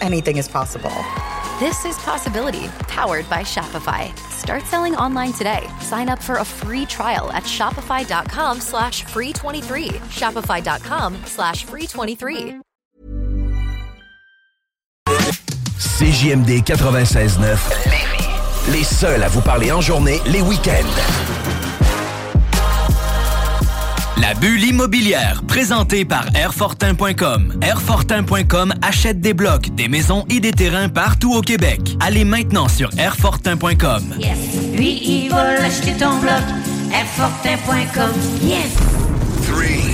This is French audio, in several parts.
anything is possible. This is Possibility, powered by Shopify. Start selling online today. Sign up for a free trial at shopify.com slash free 23. Shopify.com slash free 23. CJMD 96.9 Lévis. Les seuls à vous parler en journée, les week-ends. La bulle immobilière, présentée par Airfortin.com. Airfortin.com achète des blocs, des maisons et des terrains partout au Québec. Allez maintenant sur Airfortin.com. Yes. Lui, il va l'acheter ton bloc. Airfortin.com. Yes. 3, 2,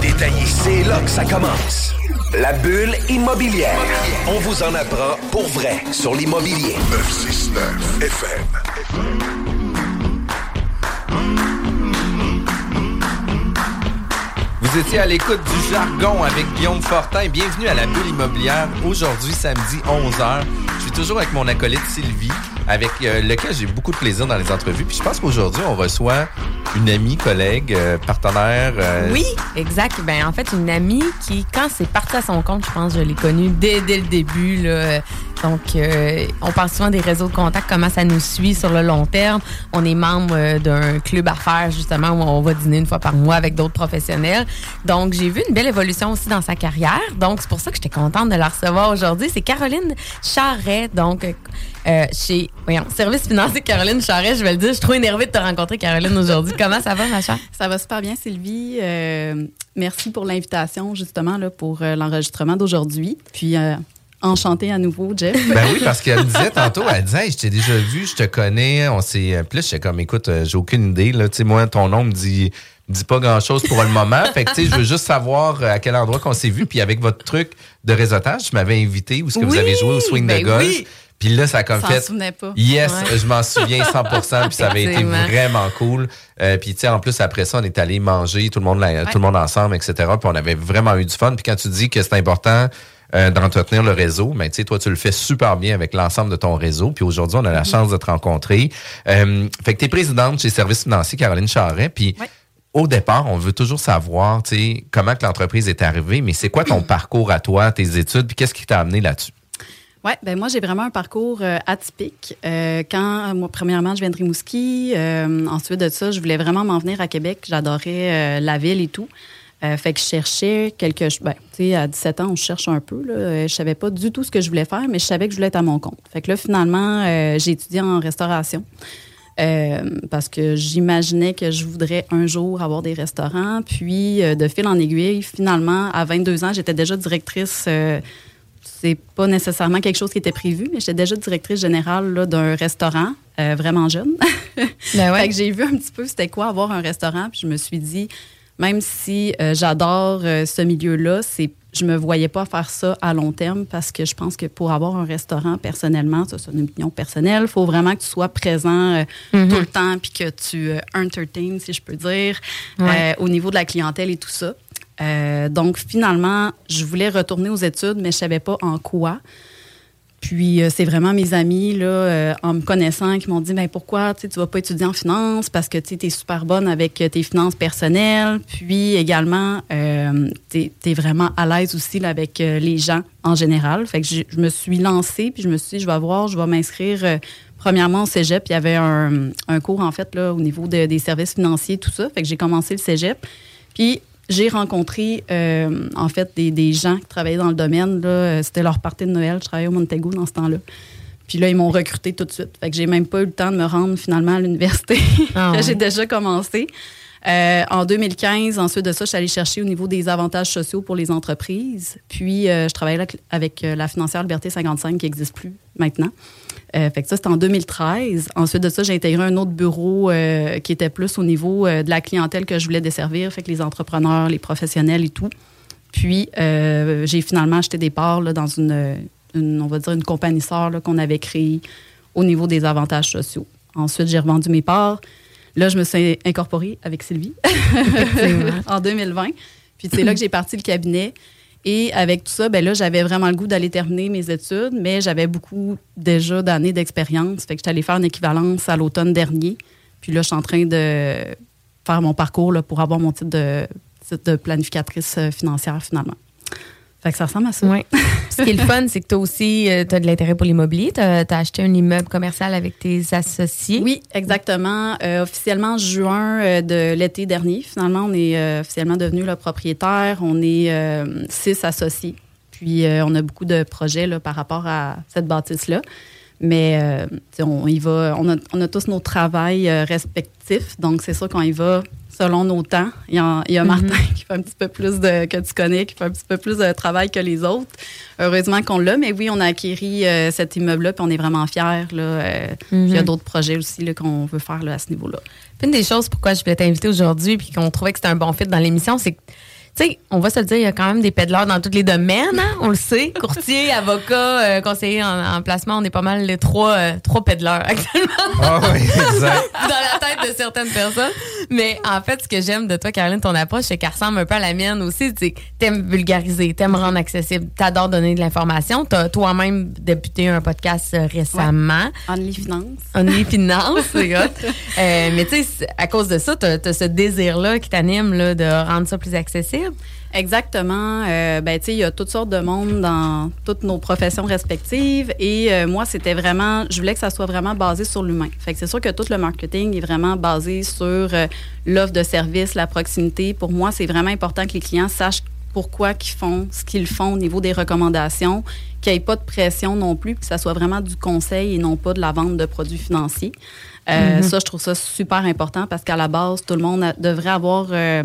détaillé. C'est là que ça commence. La bulle immobilière. On vous en apprend pour vrai sur l'immobilier. 969 FM. Vous étiez à l'écoute du jargon avec Guillaume Fortin. Bienvenue à la bulle immobilière. Aujourd'hui, samedi 11h. Je suis toujours avec mon acolyte Sylvie, avec euh, lequel j'ai beaucoup de plaisir dans les entrevues. Puis je pense qu'aujourd'hui, on reçoit une amie, collègue, euh, partenaire. euh, Oui, exact. Ben, en fait, une amie qui, quand c'est parti à son compte, je pense, je l'ai connue dès, dès le début. Là. Donc, euh, on parle souvent des réseaux de contact, comment ça nous suit sur le long terme. On est membre euh, d'un club à faire, justement, où on va dîner une fois par mois avec d'autres professionnels. Donc, j'ai vu une belle évolution aussi dans sa carrière. Donc, c'est pour ça que j'étais contente de la recevoir aujourd'hui. C'est Caroline Charret, donc, euh, chez, voyons, Service financier Caroline Charret, je vais le dire. Je suis trop énervée de te rencontrer, Caroline, aujourd'hui. Comment ça va, ma chère? Ça va super bien, Sylvie. Merci pour l'invitation, justement, là, pour l'enregistrement d'aujourd'hui. Puis, enchantée à nouveau, Jeff. Ben oui, parce qu'elle me disait tantôt, elle disait, Hey, je t'ai déjà vu, je te connais, on s'est. euh, Puis là, j'étais comme, écoute, euh, j'ai aucune idée. Là, tu sais, moi, ton nom me dit, me dit pas grand-chose pour le moment. Fait que, tu sais, je veux juste savoir euh, à quel endroit qu'on s'est vu. Puis avec votre truc de réseautage, tu m'avais invité où est-ce que vous avez joué au swing ben de golf. oui. Puis là, ça a comme fait. pas. Yes, Ouais. je m'en souviens 100% puis ça avait été vraiment cool. Euh, puis, tu sais, en plus, après ça, on est allé manger, tout le monde, la- tout le monde ensemble, etc. Puis on avait vraiment eu du fun. Puis quand tu dis que c'est important euh, d'entretenir le réseau, mais tu sais, toi, tu le fais super bien avec l'ensemble de ton réseau. Puis aujourd'hui, on a la Mhm. chance de te rencontrer. Euh, fait que tu es présidente chez Service financier Caroline Charret. Puis au départ, on veut toujours savoir, tu sais, comment que l'entreprise est arrivée, mais c'est quoi ton parcours à toi, tes études, puis qu'est-ce qui t'a amené là-dessus? Oui, ben moi, j'ai vraiment un parcours euh, atypique. Euh, quand, moi, premièrement, je viens de Rimouski. Euh, ensuite de ça, je voulais vraiment m'en venir à Québec. J'adorais la ville et tout. Euh, fait que je cherchais quelque chose. Ben, tu sais, à 17 ans, on cherche un peu. Là. Euh, Je savais pas du tout ce que je voulais faire, mais je savais que je voulais être à mon compte. Fait que là, finalement, euh, j'ai étudié en restauration. Euh, parce que j'imaginais que je voudrais un jour avoir des restaurants. Puis, de fil en aiguille, finalement, à 22 ans, j'étais déjà directrice. c'est pas nécessairement quelque chose qui était prévu, mais j'étais déjà directrice générale d'un restaurant vraiment jeune. Fait que j'ai vu un petit peu c'était quoi avoir un restaurant, puis je me suis dit, même si euh, j'adore euh, ce milieu-là, c'est je me voyais pas faire ça à long terme parce que je pense que pour avoir un restaurant personnellement, ça c'est une opinion personnelle, il faut vraiment que tu sois présent euh, Mhm. tout le temps puis que tu entertains, si je peux dire, Ouais. au niveau de la clientèle et tout ça. Donc finalement, je voulais retourner aux études, mais je savais pas en quoi. Puis euh, c'est vraiment mes amis, là, euh, en me connaissant, qui m'ont dit ben pourquoi tu vas pas étudier en finance? Parce que tu es super bonne avec tes finances personnelles. Puis également, tu es, vraiment à l'aise aussi là, avec les gens en général. Fait que je, me suis lancée, puis je me suis dit je vais voir, je vais m'inscrire premièrement au cégep. Il y avait un, un, cours, en fait, là, au niveau des services financiers, tout ça. Fait que j'ai commencé le cégep. Puis j'ai rencontré, euh, en fait, des, gens qui travaillaient dans le domaine. Là, c'était leur partie de Noël. Je travaillais au Montego dans ce temps-là. Puis là, ils m'ont recruté tout de suite. Fait que j'ai même pas eu le temps de me rendre finalement à l'université. Ah j'ai déjà commencé. Euh, en 2015, ensuite de ça, je suis allée chercher au niveau des avantages sociaux pour les entreprises. Puis, euh, je travaillais avec la financière Liberté 55 qui n'existe plus maintenant. Euh, fait que ça, c'était en 2013. Ensuite de ça, j'ai intégré un autre bureau euh, qui était plus au niveau euh, de la clientèle que je voulais desservir, fait que les entrepreneurs, les professionnels et tout. Puis, j'ai finalement acheté des parts dans une, on va dire, une compagnie sœur qu'on avait créée au niveau des avantages sociaux. Ensuite, j'ai revendu mes parts. Là, je me suis incorporée avec Sylvie en 2020. Puis, c'est là que j'ai parti le cabinet. Et avec tout ça, ben là, j'avais vraiment le goût d'aller terminer mes études, mais j'avais beaucoup déjà d'années d'expérience. Fait que j'étais allée faire une équivalence à l'automne dernier. Puis là, je suis en train de faire mon parcours là, pour avoir mon titre de, titre de planificatrice euh, financière finalement. Fait que ça ressemble à ça. Oui. Ce qui est le fun, c'est que toi aussi, euh, tu as de l'intérêt pour l'immobilier. Tu as, acheté un immeuble commercial avec tes associés. Oui, exactement. Euh, officiellement, juin euh, de l'été dernier, finalement, on est officiellement devenu le propriétaire. On est six associés. Puis, on a beaucoup de projets là, par rapport à cette bâtisse-là. Mais on y va, on a, on a tous nos travails respectifs. Donc, c'est sûr qu'on y va selon nos temps. Il y a, il y a Martin mhm. qui fait un petit peu plus de, que tu connais, qui fait un petit peu plus de travail que les autres. Heureusement qu'on l'a, mais oui, on a acquéri euh, cet immeuble-là, puis on est vraiment fiers. Là, euh, Il y a mhm. d'autres projets aussi qu'on veut faire là, à ce niveau-là. Une des choses pourquoi je voulais t'inviter aujourd'hui, puis qu'on trouvait que c'était un bon fit dans l'émission, c'est que tu sais, on va se le dire, il y a quand même des pédaleurs dans tous les domaines, hein? on le sait. Courtier, avocat, euh, conseiller en, placement, on est pas mal les trois, euh, trois pédaleurs actuellement. Ah oui, exact. dans la tête de certaines personnes. Mais en fait, ce que j'aime de toi, Caroline, ton approche, c'est qu'elle ressemble un peu à la mienne aussi. Tu aimes vulgariser, t'aimes rendre accessible, t'adores donner de l'information. T'as toi-même débuté un podcast euh, récemment. Ouais. Only Finance. Only Finance, c'est hot. mais tu sais, à cause de ça, t'as as ce désir-là qui t'anime de rendre ça plus accessible. Exactement. Euh, ben, il y a toutes sortes de monde dans toutes nos professions respectives. Et euh, moi, c'était vraiment, je voulais que ça soit vraiment basé sur l'humain. Fait que c'est sûr que tout le marketing est vraiment basé sur euh, l'offre de service, la proximité. Pour moi, c'est vraiment important que les clients sachent pourquoi ils font ce qu'ils font au niveau des recommandations, qu'il n'y ait pas de pression non plus, que ça soit vraiment du conseil et non pas de la vente de produits financiers. Euh, mm-hmm. Ça, je trouve ça super important parce qu'à la base, tout le monde devrait avoir, euh,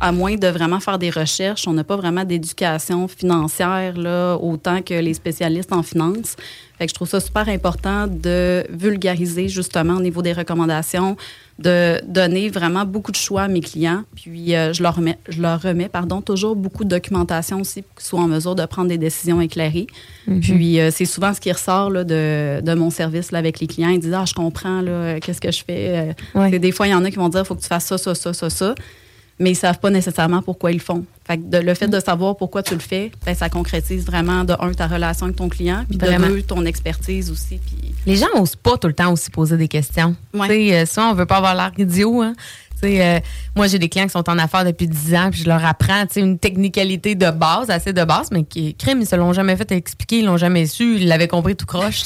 à moins de vraiment faire des recherches, on n'a pas vraiment d'éducation financière là, autant que les spécialistes en finance. Fait que je trouve ça super important de vulgariser justement au niveau des recommandations, de donner vraiment beaucoup de choix à mes clients. Puis euh, je leur remets, je leur remets pardon, toujours beaucoup de documentation aussi pour qu'ils soient en mesure de prendre des décisions éclairées. Mm-hmm. Puis euh, c'est souvent ce qui ressort là, de, de, mon service là, avec les clients. Ils disent Ah, je comprends, qu'est-ce que je fais. Euh, des fois, il y en a qui vont dire Il faut que tu fasses ça, ça, ça, ça, ça mais ils savent pas nécessairement pourquoi ils le font. Fait que le fait de savoir pourquoi tu le fais, ben, ça concrétise vraiment de un ta relation avec ton client, puis de deux ton expertise aussi. Puis... Les gens n'osent pas tout le temps aussi poser des questions. Ouais. sais, euh, ça, on veut pas avoir l'air idiot. Hein? Euh, moi, j'ai des clients qui sont en affaires depuis 10 ans, puis je leur apprends une technicalité de base, assez de base, mais qui crème, ils se l'ont jamais fait expliquer, ils l'ont jamais su, ils l'avaient compris tout croche.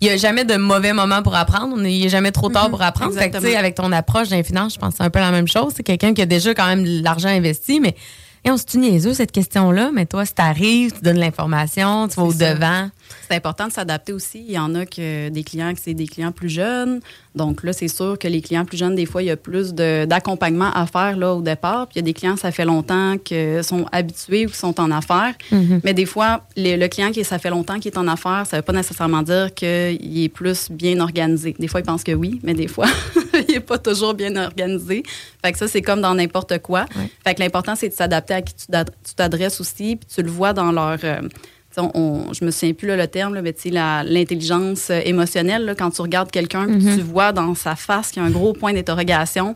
Il n'y a jamais de mauvais moment pour apprendre, il n'y a jamais trop tard mm-hmm. pour apprendre. avec ton approche d'infinance, je pense que c'est un peu la même chose. C'est quelqu'un qui a déjà quand même de l'argent investi, mais et on se dit niaiseux, cette question-là, mais toi, si t'arrives, tu donnes l'information, tu vas au-devant. C'est important de s'adapter aussi. Il y en a que des clients que c'est des clients plus jeunes. Donc là, c'est sûr que les clients plus jeunes, des fois, il y a plus d'accompagnement à faire là au départ. Puis il y a des clients, ça fait longtemps que sont habitués ou qui sont en affaires. Mm-hmm. Mais des fois, le client qui ça fait longtemps qu'il est en affaires, ça veut pas nécessairement dire qu'il est plus bien organisé. Des fois, il pense que oui, mais des fois, il est pas toujours bien organisé. Fait que ça, c'est comme dans n'importe quoi. Fait que l'important, c'est de s'adapter à qui tu t'adresses aussi, puis tu le vois dans leur... Euh, on, je me souviens plus le terme, mais l'intelligence émotionnelle, quand tu regardes quelqu'un, mm-hmm. tu vois dans sa face qu'il y a un gros point d'interrogation,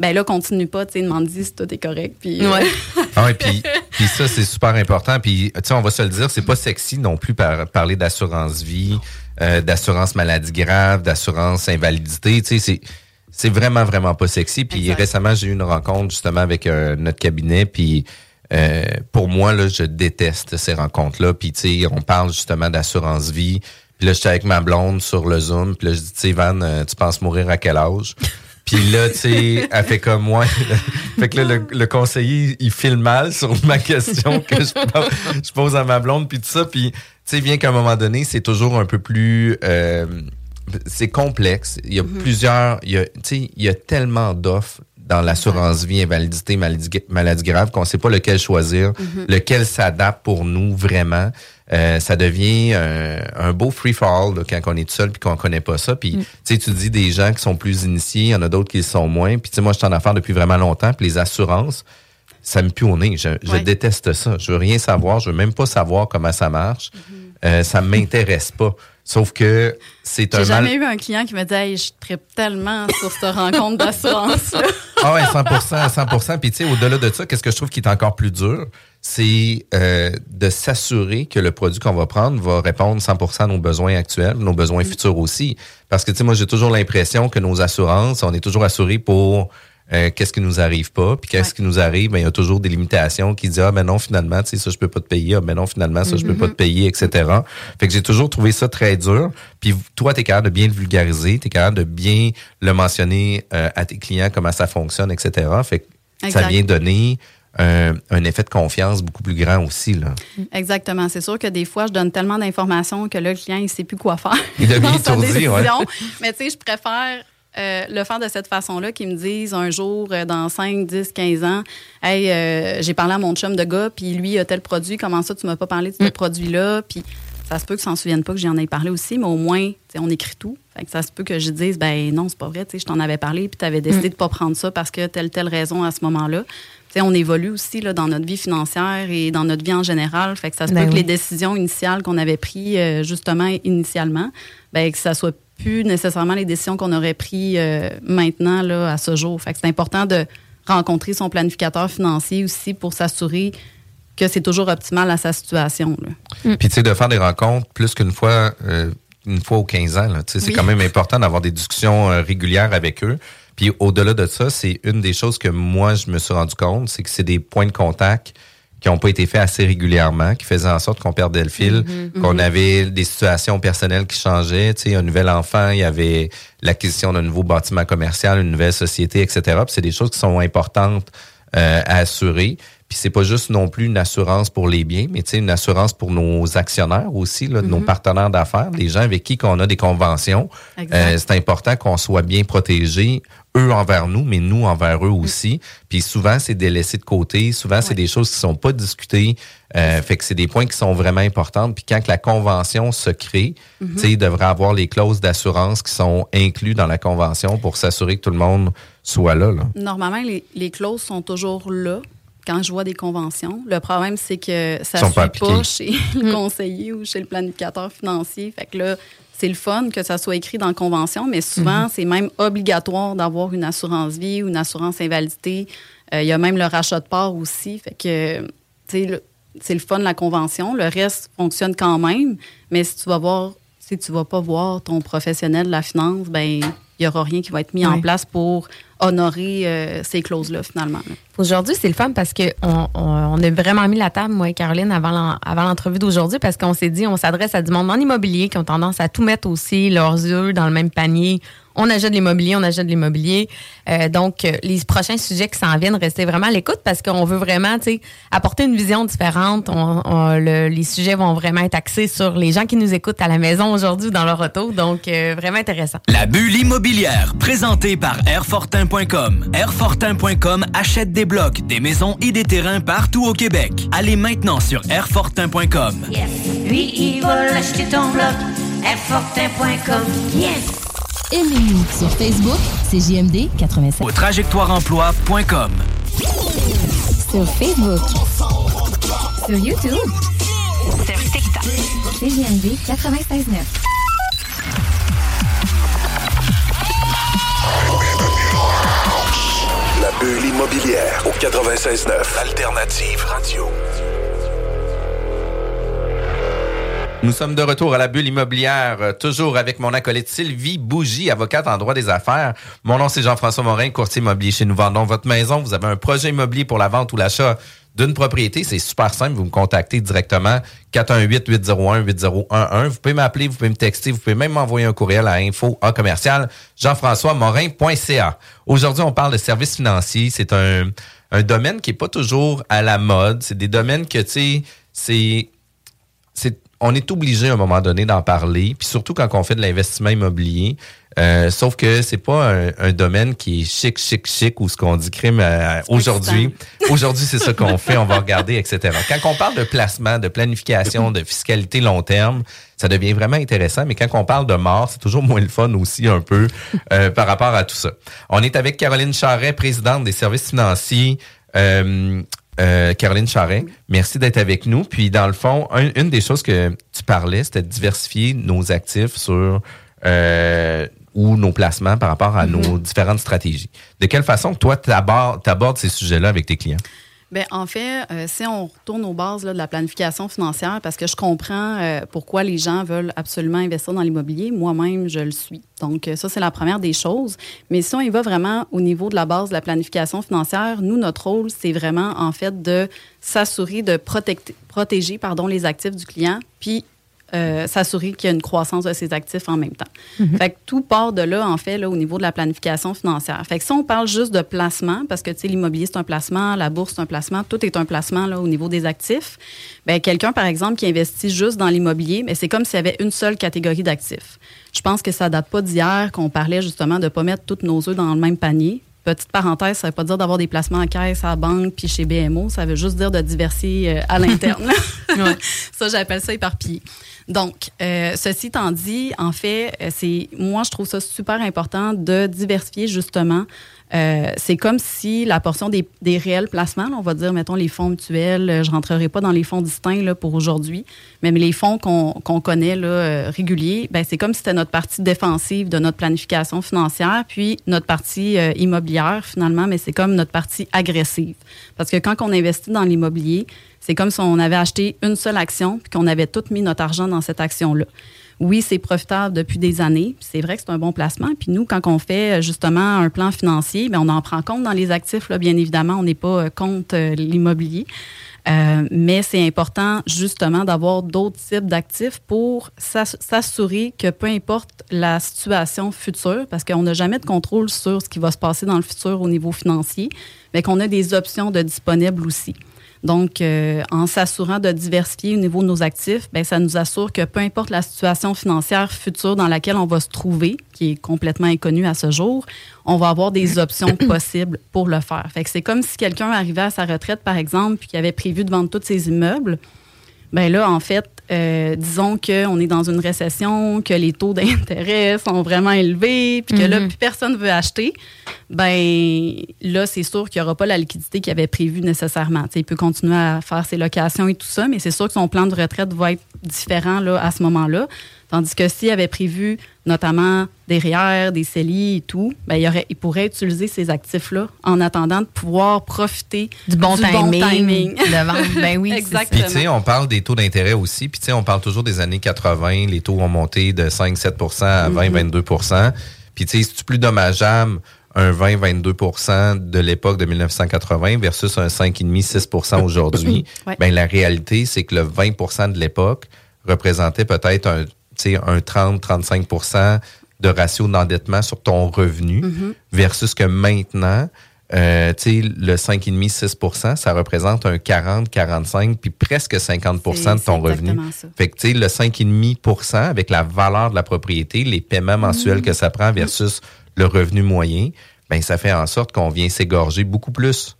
ben là, continue pas, tu sais, demande-y si tout est correct. Puis, Ouais. Ah ouais, puis, puis ça, c'est super important. Puis, tu sais, on va se le dire, c'est pas sexy non plus par, parler d'assurance vie, euh, d'assurance maladie grave, d'assurance invalidité. Tu sais, c'est, c'est vraiment, vraiment pas sexy. Puis récemment, j'ai eu une rencontre justement avec euh, notre cabinet. Puis euh, pour moi, là, je déteste ces rencontres-là. Puis, tu sais, on parle justement d'assurance vie. Puis là, j'étais avec ma blonde sur le Zoom. Puis là, je dis, tu sais, Van, euh, tu penses mourir à quel âge? Puis là, tu sais, elle fait comme moi. fait que là, le, le conseiller, il file mal sur ma question que je, pose- je pose à ma blonde, puis tout ça. Puis, tu sais, bien qu'à un moment donné, c'est toujours un peu plus... euh, c'est complexe. Il y a plusieurs... Y a, tu sais, il y a tellement d'offres dans l'assurance vie, invalidité, maladie, maladie grave, qu'on sait pas lequel choisir, lequel s'adapte pour nous vraiment. Euh, ça devient un, un beau free-fall quand on est tout seul puis qu'on connaît pas ça. Puis, tu sais, tu dis des gens qui sont plus initiés, il y en a d'autres qui le sont moins. Puis, moi, je suis en affaires depuis vraiment longtemps. Puis les assurances, ça me pue au nez. Je, déteste ça. Je veux rien savoir. Je veux même pas savoir comment ça marche. Euh, ça m'intéresse pas. Sauf que c'est un J'ai mal... jamais eu un client qui me dit hey, je tripe tellement sur cette rencontre d'assurance. Ah ouais, 100% 100% Puis tu sais, au-delà de ça, qu'est-ce que je trouve qui est encore plus dur, c'est euh, de s'assurer que le produit qu'on va prendre va répondre 100% à nos besoins actuels, nos besoins futurs aussi. Parce que tu sais, moi, j'ai toujours l'impression que nos assurances, on est toujours assurés pour euh, qu'est-ce qui nous arrive pas, puis qu'est-ce Ouais. qui nous arrive, ben il y a toujours des limitations qui disent ah ben non finalement, tu sais ça je peux pas te payer, ah ben non finalement ça je peux pas te payer, etc. Fait que j'ai toujours trouvé ça très dur. Puis toi t'es capable de bien le vulgariser, t'es capable de bien le mentionner euh, à tes clients comment ça fonctionne, etc. Fait que ça vient donner un, un effet de confiance beaucoup plus grand aussi là. Exactement. C'est sûr que des fois, je donne tellement d'informations que là, le client, il sait plus quoi faire. Il devient étourdi, ouais. décision. Mais tu sais, je préfère euh, le faire de cette façon-là, qu'ils me disent un jour, euh, dans 5, 10, 15 ans, Hey, euh, j'ai parlé à mon chum de gars, puis lui, il a tel produit, comment ça, tu m'as pas parlé de ce produit-là? Puis ça se peut que s'en souvienne pas que j'en ai parlé aussi, mais au moins, tu sais, on écrit tout. Fait que ça se peut que je dise, ben non, c'est pas vrai, tu sais, je t'en avais parlé, puis tu avais décidé de pas prendre ça parce que telle, telle raison à ce moment-là. Tu sais, on évolue aussi là, dans notre vie financière et dans notre vie en général. Fait que ça se Ben peut que les décisions initiales qu'on avait prises, euh, justement, initialement, ben, que ça soit plus nécessairement les décisions qu'on aurait prises euh, maintenant, là, à ce jour. Fait que c'est important de rencontrer son planificateur financier aussi pour s'assurer que c'est toujours optimal à sa situation. là. Puis tu sais de faire des rencontres plus qu'une fois euh, une fois aux 15 ans là, tu sais c'est quand même important d'avoir des discussions euh, régulières avec eux. Puis au-delà de ça, c'est une des choses que moi je me suis rendu compte, c'est que c'est des points de contact qui n'ont pas été faits assez régulièrement, qui faisaient en sorte qu'on perdait le fil, qu'on avait des situations personnelles qui changeaient. Tu sais, un nouvel enfant, il y avait l'acquisition d'un nouveau bâtiment commercial, une nouvelle société, etc. C'est des choses qui sont importantes euh, à assurer. Puis c'est pas juste non plus une assurance pour les biens, mais tu sais une assurance pour nos actionnaires aussi, là, nos partenaires d'affaires, les gens avec qui qu'on a des conventions. Euh, c'est important qu'on soit bien protégés, eux envers nous, mais nous envers eux aussi. Puis souvent c'est délaissé de côté, souvent c'est des choses qui sont pas discutées. Euh, fait que c'est des points qui sont vraiment importants. Puis quand que la convention se crée, tu sais, il devrait avoir les clauses d'assurance qui sont incluses dans la convention pour s'assurer que tout le monde soit là. là. Normalement, les, les clauses sont toujours là quand je vois des conventions. Le problème, c'est que ça ne pas suit pas appliquées. chez le conseiller ou chez le planificateur financier. Fait que là, c'est le fun que ça soit écrit dans la convention, mais souvent, c'est même obligatoire d'avoir une assurance vie ou une assurance invalidité. Euh, Il y a même le rachat de part aussi. Fait que, tu sais, le- c'est le fun, la convention. Le reste fonctionne quand même, mais si tu vas voir, si tu vas pas voir ton professionnel de la finance, ben il y aura rien qui va être mis en place pour honorer euh, ces clauses-là, finalement. Aujourd'hui, c'est le fun parce qu'on on, on a vraiment mis la table, moi et Caroline, avant l'en- avant l'entrevue d'aujourd'hui, parce qu'on s'est dit, on s'adresse à du monde en immobilier qui ont tendance à tout mettre aussi, leurs œufs dans le même panier. On achète de l'immobilier, on achète de l'immobilier. Euh, donc, euh, les prochains sujets qui s'en viennent, restez vraiment à l'écoute parce qu'on veut vraiment, tu sais, apporter une vision différente. On- on- le- les sujets vont vraiment être axés sur les gens qui nous écoutent à la maison aujourd'hui ou dans leur auto. Donc, euh, vraiment intéressant. La bulle immobilière, présentée par Airfortin.com. Airfortin.com achète des blocs, des maisons et des terrains partout au Québec. Allez maintenant sur Airfortin.com. Yes. Lui, il va l'acheter ton bloc. Airfortin.com. Yes. Aimez-nous sur Facebook, c'est JMD 87. Au trajectoireemploi.com. Sur Facebook. Sur YouTube. Sur TikTok. C'est JMD 96.9. La bulle immobilière au 96.9 Alternative Radio. Nous sommes de retour à la bulle immobilière, euh, toujours avec mon acolyte Sylvie Bougie, avocate en droit des affaires. Mon nom, c'est Jean-François Morin, courtier immobilier chez Nous Vendons Votre Maison. Vous avez un projet immobilier pour la vente ou l'achat d'une propriété, c'est super simple. Vous me contactez directement 418-801-8011. Vous pouvez m'appeler, vous pouvez me texter, vous pouvez même m'envoyer un courriel à info à commercial jean-françois morin.ca. Aujourd'hui, on parle de services financiers. C'est un, un domaine qui est pas toujours à la mode. C'est des domaines que, tu sais, c'est on est obligé à un moment donné d'en parler, puis surtout quand on fait de l'investissement immobilier. Euh, sauf que c'est pas un, domaine qui est chic, chic, chic ou ce qu'on dit crime euh, aujourd'hui. Aujourd'hui, c'est ce qu'on fait, on va regarder, etc. Quand on parle de placement, de planification, de fiscalité long terme, ça devient vraiment intéressant. Mais quand on parle de mort, c'est toujours moins le fun aussi un peu euh, par rapport à tout ça. On est avec Caroline Charret, présidente des services financiers. Euh, Caroline Charret, merci d'être avec nous. Puis, dans le fond, une des choses que tu parlais, c'était de diversifier nos actifs sur euh, ou nos placements par rapport à nos mm-hmm. différentes stratégies. De quelle façon, toi, tu abordes ces sujets-là avec tes clients? Bien, en fait, euh, si on retourne aux bases de la planification financière, parce que je comprends euh, pourquoi les gens veulent absolument investir dans l'immobilier, moi-même, je le suis. Donc, euh, ça, c'est la première des choses. Mais si on y va vraiment au niveau de la base de la planification financière, nous, notre rôle, c'est vraiment, en fait, de s'assurer de protéger pardon, les actifs du client, puis euh, s'assurer qu'il y a une croissance de ses actifs en même temps. Mhm. Fait que tout part de là, en fait, là, au niveau de la planification financière. Fait que si on parle juste de placement, parce que, tu sais, l'immobilier, c'est un placement, la bourse, c'est un placement, tout est un placement, là, au niveau des actifs. Bien, quelqu'un, par exemple, qui investit juste dans l'immobilier, mais c'est comme s'il y avait une seule catégorie d'actifs. Je pense que ça date pas d'hier qu'on parlait justement de ne pas mettre tous nos œufs dans le même panier. Petite parenthèse, ça ne veut pas dire d'avoir des placements en caisse, à la banque, puis chez BMO. Ça veut juste dire de diversifier euh, à l'interne. Ça, j'appelle ça éparpillé. Donc, euh, ceci étant dit, en fait, euh, c'est moi, je trouve ça super important de diversifier justement euh, c'est comme si la portion des, réels placements, on va dire, mettons, les fonds mutuels, euh, je rentrerai pas dans les fonds distincts là, pour aujourd'hui, mais les fonds qu'on connaît là, euh, réguliers, ben, c'est comme si c'était notre partie défensive de notre planification financière, puis notre partie immobilière, finalement, mais c'est comme notre partie agressive. Parce que quand on investit dans l'immobilier, c'est comme si on avait acheté une seule action, puis qu'on avait tout mis notre argent dans cette action-là oui, c'est profitable depuis des années. C'est vrai que c'est un bon placement. Puis nous, quand on fait euh, justement un plan financier, bien, on en prend compte dans les actifs. Là, bien évidemment, on n'est pas euh, contre euh, l'immobilier. mais c'est important justement d'avoir d'autres types d'actifs pour s'assurer que peu importe la situation future, parce qu'on n'a jamais de contrôle sur ce qui va se passer dans le futur au niveau financier, mais qu'on a des options de disponibles aussi. Donc, euh, en s'assurant de diversifier au niveau de nos actifs, bien, ça nous assure que peu importe la situation financière future dans laquelle on va se trouver, qui est complètement inconnue à ce jour, on va avoir des options possibles pour le faire. Fait que c'est comme si quelqu'un arrivait à sa retraite, par exemple, puis qui avait prévu de vendre tous ses immeubles. Ben là, en fait, euh, disons qu'on est dans une récession, que les taux d'intérêt sont vraiment élevés, puis que là, mhm. plus personne veut acheter, ben là, c'est sûr qu'il n'y aura pas la liquidité qu'il avait prévue nécessairement. il peut continuer à faire ses locations et tout ça, mais c'est sûr que son plan de retraite va être différent là, à ce moment-là. Tandis que s'il avait prévu notamment des REER, des CELI et tout, ben, il, aurait, il pourrait utiliser ces actifs-là en attendant de pouvoir profiter du bon timing, de vente. Ben oui, exactement. Puis tu sais, on parle des taux d'intérêt aussi. Puis tu sais, on parle toujours des années 80. Les taux ont monté de 5-7% à 20-22 mm-hmm. Puis tu sais, c'est plus dommageable un 20-22% de l'époque de 1980 versus un 5,5-6% aujourd'hui? ben, la réalité, c'est que le 20% de l'époque représentait peut-être un un 30-35 de ratio d'endettement sur ton revenu mm-hmm. versus que maintenant, euh, le 5,5-6% ça représente un 40-45 puis presque 50% de ton revenu. Fait que le 5,5% avec la valeur de la propriété, les paiements mensuels mm-hmm. que ça prend versus le revenu moyen, ben ça fait en sorte qu'on vient s'égorger beaucoup plus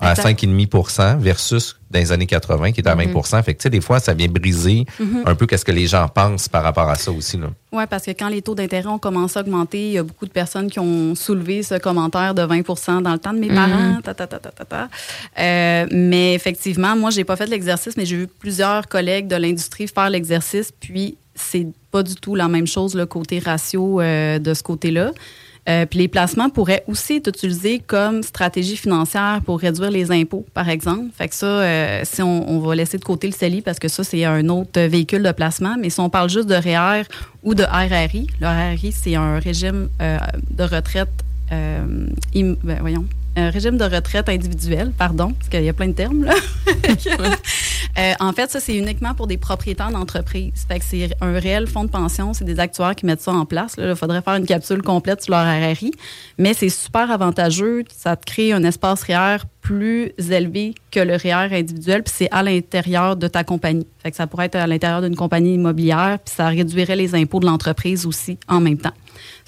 à 5,5% versus dans les années 80 qui est à 20 mm-hmm. Fait que, tu sais, des fois, ça vient briser mm-hmm. un peu qu'est-ce que les gens pensent par rapport à ça aussi. Oui, parce que quand les taux d'intérêt ont commencé à augmenter, il y a beaucoup de personnes qui ont soulevé ce commentaire de 20% dans le temps de mes parents. Mm-hmm. Euh, mais effectivement, moi, j'ai pas fait l'exercice, mais j'ai vu plusieurs collègues de l'industrie faire l'exercice, puis c'est pas du tout la même chose, le côté ratio euh, de ce côté-là. Euh, puis les placements pourraient aussi être utilisés comme stratégie financière pour réduire les impôts, par exemple. Fait que ça, euh, si on, va laisser de côté le CELI parce que ça, c'est un autre véhicule de placement, mais si on parle juste de REER ou de RRI, le RRI, c'est un régime euh, de retraite, ben, voyons, un régime de retraite individuel, pardon, parce qu'il y a plein de termes, là. Euh, en fait, ça, c'est uniquement pour des propriétaires d'entreprise. Fait que c'est un réel fonds de pension. C'est des actuaires qui mettent ça en place. Il faudrait faire une capsule complète sur leur RRI. Mais c'est super avantageux. Ça te crée un espace REER plus élevé que le REER individuel. Puis c'est à l'intérieur de ta compagnie. Fait que ça pourrait être à l'intérieur d'une compagnie immobilière. Puis ça réduirait les impôts de l'entreprise aussi en même temps.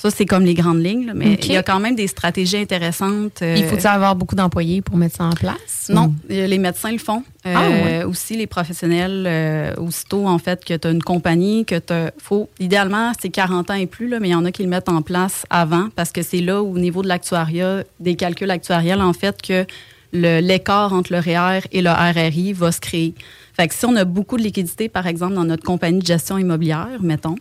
Ça, c'est comme les grandes lignes. là. mais il y a quand même des stratégies intéressantes. euh, Il faut avoir beaucoup d'employés pour mettre ça en place? non, ou- euh, les médecins le font. Euh, Ah, ouais. Aussi, les professionnels, euh, aussitôt, en fait, que tu as une compagnie, que tu faut Idéalement, c'est 40 ans et plus, là, mais il y en a qui le mettent en place avant parce que c'est là, au niveau de l'actuariat, des calculs actuariels, en fait, que l'écart entre le REER et le RRI va se créer. Fait que si on a beaucoup de liquidités, par exemple, dans notre compagnie de gestion immobilière, mettons,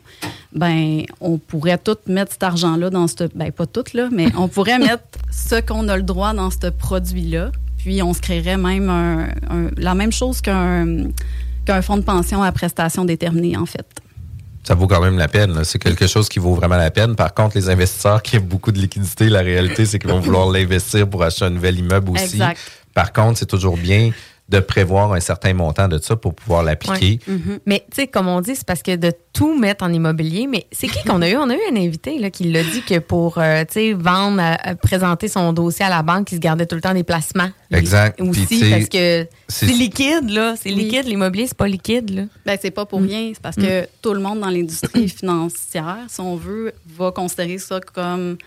ben on pourrait tout mettre cet argent-là dans ce... Ben, pas tout, là, mais on pourrait mettre ce qu'on a le droit dans ce produit-là. Puis on se créerait même un- un- la même chose qu'un qu'un fonds de pension à prestations déterminées, en fait. Ça vaut quand même la peine. C'est quelque chose qui vaut vraiment la peine. Par contre, les investisseurs qui ont beaucoup de liquidités, la réalité, c'est qu'ils vont vouloir l'investir pour acheter un nouvel immeuble aussi. Exact. Par contre, c'est toujours bien de prévoir un certain montant de ça pour pouvoir l'appliquer. Mhm. Mais tu sais, comme on dit, c'est parce que de tout mettre en immobilier, mais c'est qui qu'on a eu? On a eu un invité là, qui l'a dit que pour euh, tu sais, vendre, euh, présenter son dossier à la banque, il se gardait tout le temps des placements. Exact. Aussi, parce que c'est- liquide, là. C'est Oui. liquide, l'immobilier, c'est pas liquide, là. Ben, c'est pas pour rien. C'est parce que tout le monde dans l'industrie financière, si on veut, va considérer ça comme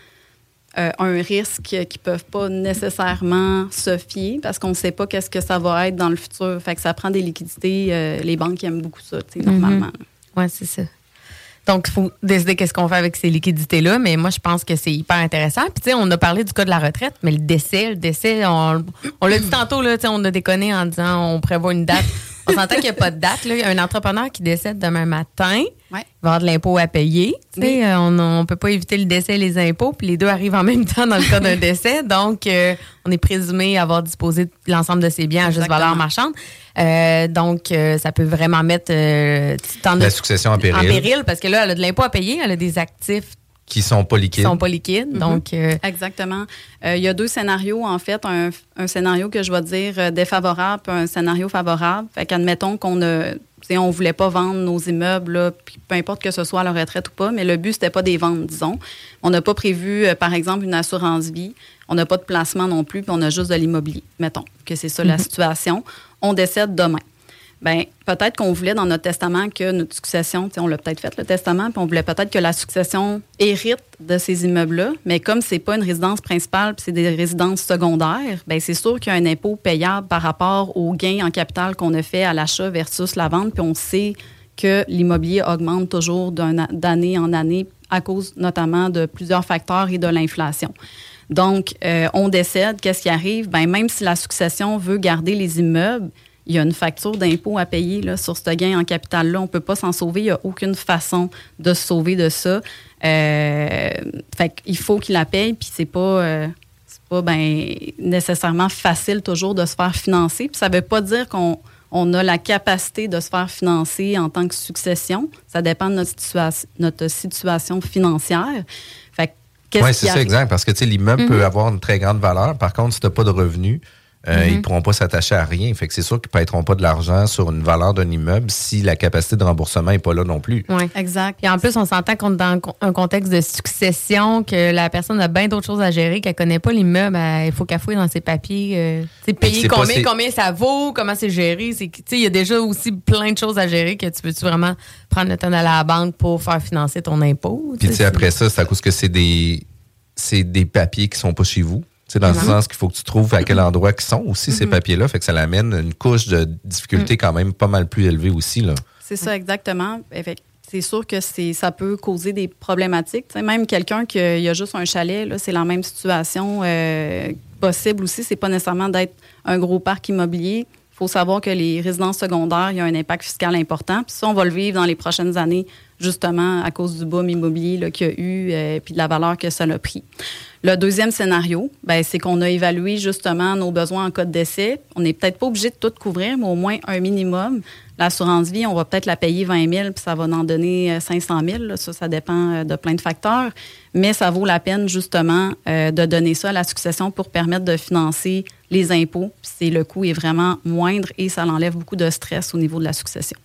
euh, un risque qu'ils peuvent pas nécessairement se fier parce qu'on ne sait pas qu'est-ce que ça va être dans le futur. Fait que ça prend des liquidités. euh, les banques aiment beaucoup ça, sais, normalement. Ouais, c'est ça. Donc, il faut décider qu'est-ce qu'on fait avec ces liquidités-là, mais moi, je pense que c'est hyper intéressant. Puis, tu sais, on a parlé du cas de la retraite, mais le décès, le décès, on, on l'a dit tantôt, là, tu sais, on a déconné en disant on prévoit une date. On s'entend qu'il n'y a pas de date. Là. Il y a un entrepreneur qui décède demain matin. Ouais. Il va avoir de l'impôt à payer. Tu sais, Oui. euh, on ne peut pas éviter le décès et les impôts, puis les deux arrivent en même temps dans le cas d'un décès. Donc, euh, on est présumé avoir disposé de l'ensemble de ses biens à juste valeur marchande. Euh, donc, euh, ça peut vraiment mettre euh, tu t'en La succession en péril, en péril, parce que là, elle a de l'impôt à payer, elle a des actifs qui sont pas qui liquides. sont pas liquides. Donc, euh, Exactement. Euh, il y a deux scénarios, en fait. Un, un scénario que je vais dire euh, défavorable, puis un scénario favorable. Fait qu'admettons qu'on ne. On voulait pas vendre nos immeubles, là, puis peu importe que ce soit à la retraite ou pas, mais le but, c'était pas des ventes, disons. On n'a pas prévu, euh, par exemple, une assurance vie. On n'a pas de placement non plus, puis on a juste de l'immobilier. Mettons que c'est ça la situation. On décède demain. Ben, peut-être qu'on voulait dans notre testament que notre succession, on l'a peut-être fait le testament, puis on voulait peut-être que la succession hérite de ces immeubles-là, mais comme c'est pas une résidence principale, c'est des résidences secondaires, ben c'est sûr qu'il y a un impôt payable par rapport au gain en capital qu'on a fait à l'achat versus la vente, puis on sait que l'immobilier augmente toujours d'année en année à cause notamment de plusieurs facteurs et de l'inflation. Donc, euh, on décède, qu'est-ce qui arrive? Ben, même si la succession veut garder les immeubles, il y a une facture d'impôt à payer là, sur ce gain en capital-là. On ne peut pas s'en sauver. Il n'y a aucune façon de se sauver de ça. Euh, fait qu'il faut qu'il la paye, puis c'est pas, euh, pas ben, nécessairement facile toujours de se faire financer. Puis ça ne veut pas dire qu'on on a la capacité de se faire financer en tant que succession. Ça dépend de notre, situa- notre situation financière. Fait qu'est-ce c'est ça, exact. Parce que l'immeuble peut avoir une très grande valeur. Par contre, si tu n'as pas de revenus, euh, ils ne pourront pas s'attacher à rien. Fait que c'est sûr qu'ils ne paieront pas de l'argent sur une valeur d'un immeuble si la capacité de remboursement n'est pas là non plus. ouais. Exact. Puis en plus, on s'entend qu'on est dans un contexte de succession, que la personne a bien d'autres choses à gérer, qu'elle connaît pas l'immeuble, il faut qu'elle fouille dans ses papiers. Euh, c'est payer pas combien, combien ça vaut, comment c'est géré. C'est, il y a déjà aussi plein de choses à gérer que tu peux-tu vraiment prendre le temps d'aller à la banque pour faire financer ton impôt. Puis tu sais, après ça, c'est à cause que c'est des, c'est des papiers qui sont pas chez vous. C'est dans le sens qu'il faut que tu trouves à quel endroit ils sont aussi ces papiers-là. Fait que ça l'amène une couche de difficulté quand même pas mal plus élevée aussi. Là. C'est ça, exactement. C'est sûr que c'est, ça peut causer des problématiques. Même quelqu'un qui a, il a juste un chalet, là, c'est la même situation euh, possible aussi. C'est pas nécessairement d'être un gros parc immobilier. Il faut savoir que les résidences secondaires, il y a un impact fiscal important. Puis ça, on va le vivre dans les prochaines années, justement, à cause du boom immobilier qu'il y a eu, et puis de la valeur que ça a pris. Le deuxième scénario, ben, c'est qu'on a évalué justement nos besoins en cas de décès. On n'est peut-être pas obligé de tout couvrir, mais au moins un minimum. L'assurance vie, on va peut-être la payer 20 000, puis ça va en donner 500 euh, 000. Ça, ça dépend euh, de plein de facteurs. Mais ça vaut la peine justement euh, de donner ça à la succession pour permettre de financer les impôts. C'est le coût est vraiment moindre et ça enlève beaucoup de stress au niveau de la succession.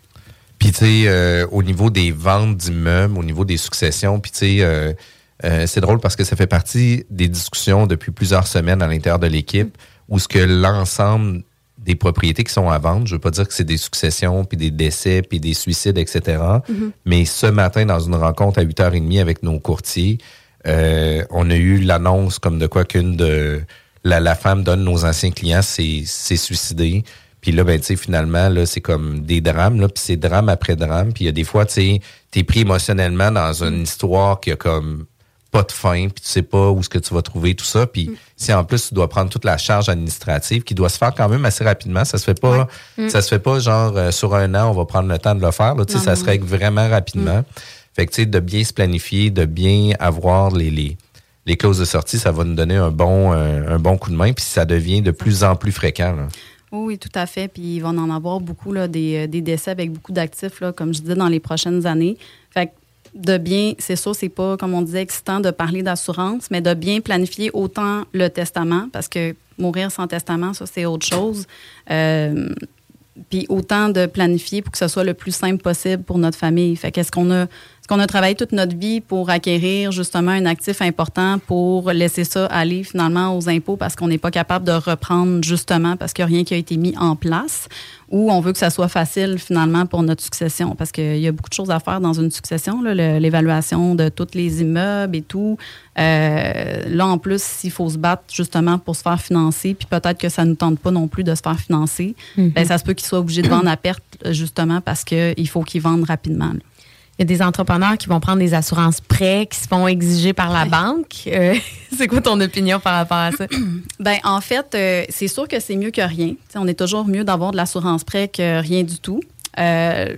Puis tu sais, au niveau des ventes d'immeubles, au niveau des successions, puis tu sais c'est drôle parce que ça fait partie des discussions depuis plusieurs semaines à l'intérieur de l'équipe où ce que l'ensemble des propriétés qui sont à vendre, je veux pas dire que c'est des successions, puis des décès, puis des suicides, etc. Mm-hmm. Mais ce matin, dans une rencontre à 8h30 avec nos courtiers, euh, on a eu l'annonce comme de quoi qu'une de la, femme donne nos anciens clients s'est suicidée. Puis là, ben, tu sais, finalement, là, c'est comme des drames, là, puis c'est drame après drame. Puis il y a des fois, tu sais, t'es pris émotionnellement dans une histoire qui a comme pas de fin, puis tu sais pas où est-ce que tu vas trouver tout ça. Puis mm. si en plus tu dois prendre toute la charge administrative qui doit se faire quand même assez rapidement, ça se fait pas, mm. ça se fait pas genre euh, sur un an, on va prendre le temps de le faire. Là, ça se règle vraiment rapidement. Mm. Fait que tu sais, de bien se planifier, de bien avoir les, les, les clauses de sortie, ça va nous donner un bon, euh, un, bon coup de main, puis ça devient de plus en plus fréquent. Oui, tout à fait. Puis il va en avoir beaucoup là, des, euh, des décès avec beaucoup d'actifs, comme je disais, dans les prochaines années. Fait que de bien, c'est ça, c'est pas, comme on disait, excitant de parler d'assurance, mais de bien planifier autant le testament, parce que mourir sans testament, ça, c'est autre chose. Euh, puis autant de planifier pour que ce soit le plus simple possible pour notre famille. Fait qu'est-ce qu'on a qu'on a travaillé toute notre vie pour acquérir justement un actif important pour laisser ça aller finalement aux impôts parce qu'on n'est pas capable de reprendre justement parce qu'il n'y a rien qui a été mis en place ou on veut que ça soit facile finalement pour notre succession parce qu'il y a beaucoup de choses à faire dans une succession, l'évaluation de tous les immeubles et tout. Euh, là, en plus, s'il faut se battre justement pour se faire financer, puis peut-être que ça ne nous tente pas non plus de se faire financer, ben, ça se peut qu'ils soient obligés de vendre à perte justement parce qu'il faut qu'ils vendent rapidement. Il y a des entrepreneurs qui vont prendre des assurances prêts qui se font exiger par la banque. Euh, c'est quoi ton opinion par rapport à ça? ben en fait, euh, c'est sûr que c'est mieux que rien. on est toujours mieux d'avoir de l'assurance prêt que rien du tout. Euh,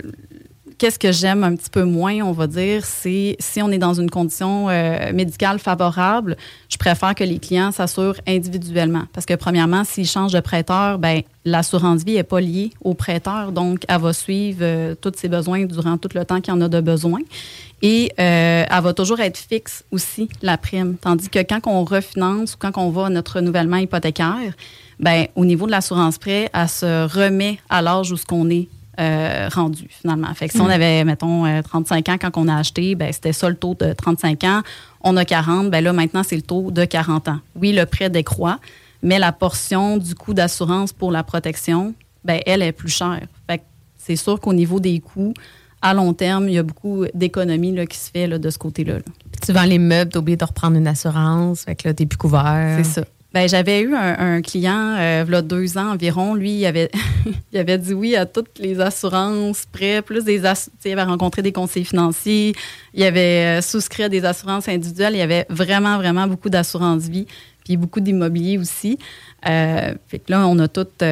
qu'est-ce que j'aime un petit peu moins, on va dire, c'est si on est dans une condition euh, médicale favorable, je préfère que les clients s'assurent individuellement. Parce que premièrement, s'ils changent de prêteur, ben l'assurance vie n'est pas liée au prêteur, donc elle va suivre euh, tous ses besoins durant tout le temps qu'il en a de besoin. Et euh, elle va toujours être fixe aussi, la prime. Tandis que quand on refinance ou quand on va à notre renouvellement hypothécaire, ben, au niveau de l'assurance prêt, elle se remet à l'âge où ce qu'on est euh, rendu finalement. Fait que si on mm. avait, mettons, 35 euh, ans quand on a acheté, ben, c'était ça le taux de 35 ans. On a 40, ben là maintenant c'est le taux de 40 ans. Oui, le prêt décroît, mais la portion du coût d'assurance pour la protection, ben, elle est plus chère. Fait que c'est sûr qu'au niveau des coûts, à long terme, il y a beaucoup d'économies qui se fait là, de ce côté-là. Tu vends les meubles, tu oublié de reprendre une assurance, fait que là, tu plus couvert. C'est ça. Ben, j'avais eu un, client, euh, il deux ans environ. Lui, il avait, il avait dit oui à toutes les assurances prêts, plus des il avait rencontré des conseillers financiers, il avait euh, souscrit à des assurances individuelles, il y avait vraiment, vraiment beaucoup d'assurances vie, puis beaucoup d'immobilier aussi. Euh, fait que là, on a toutes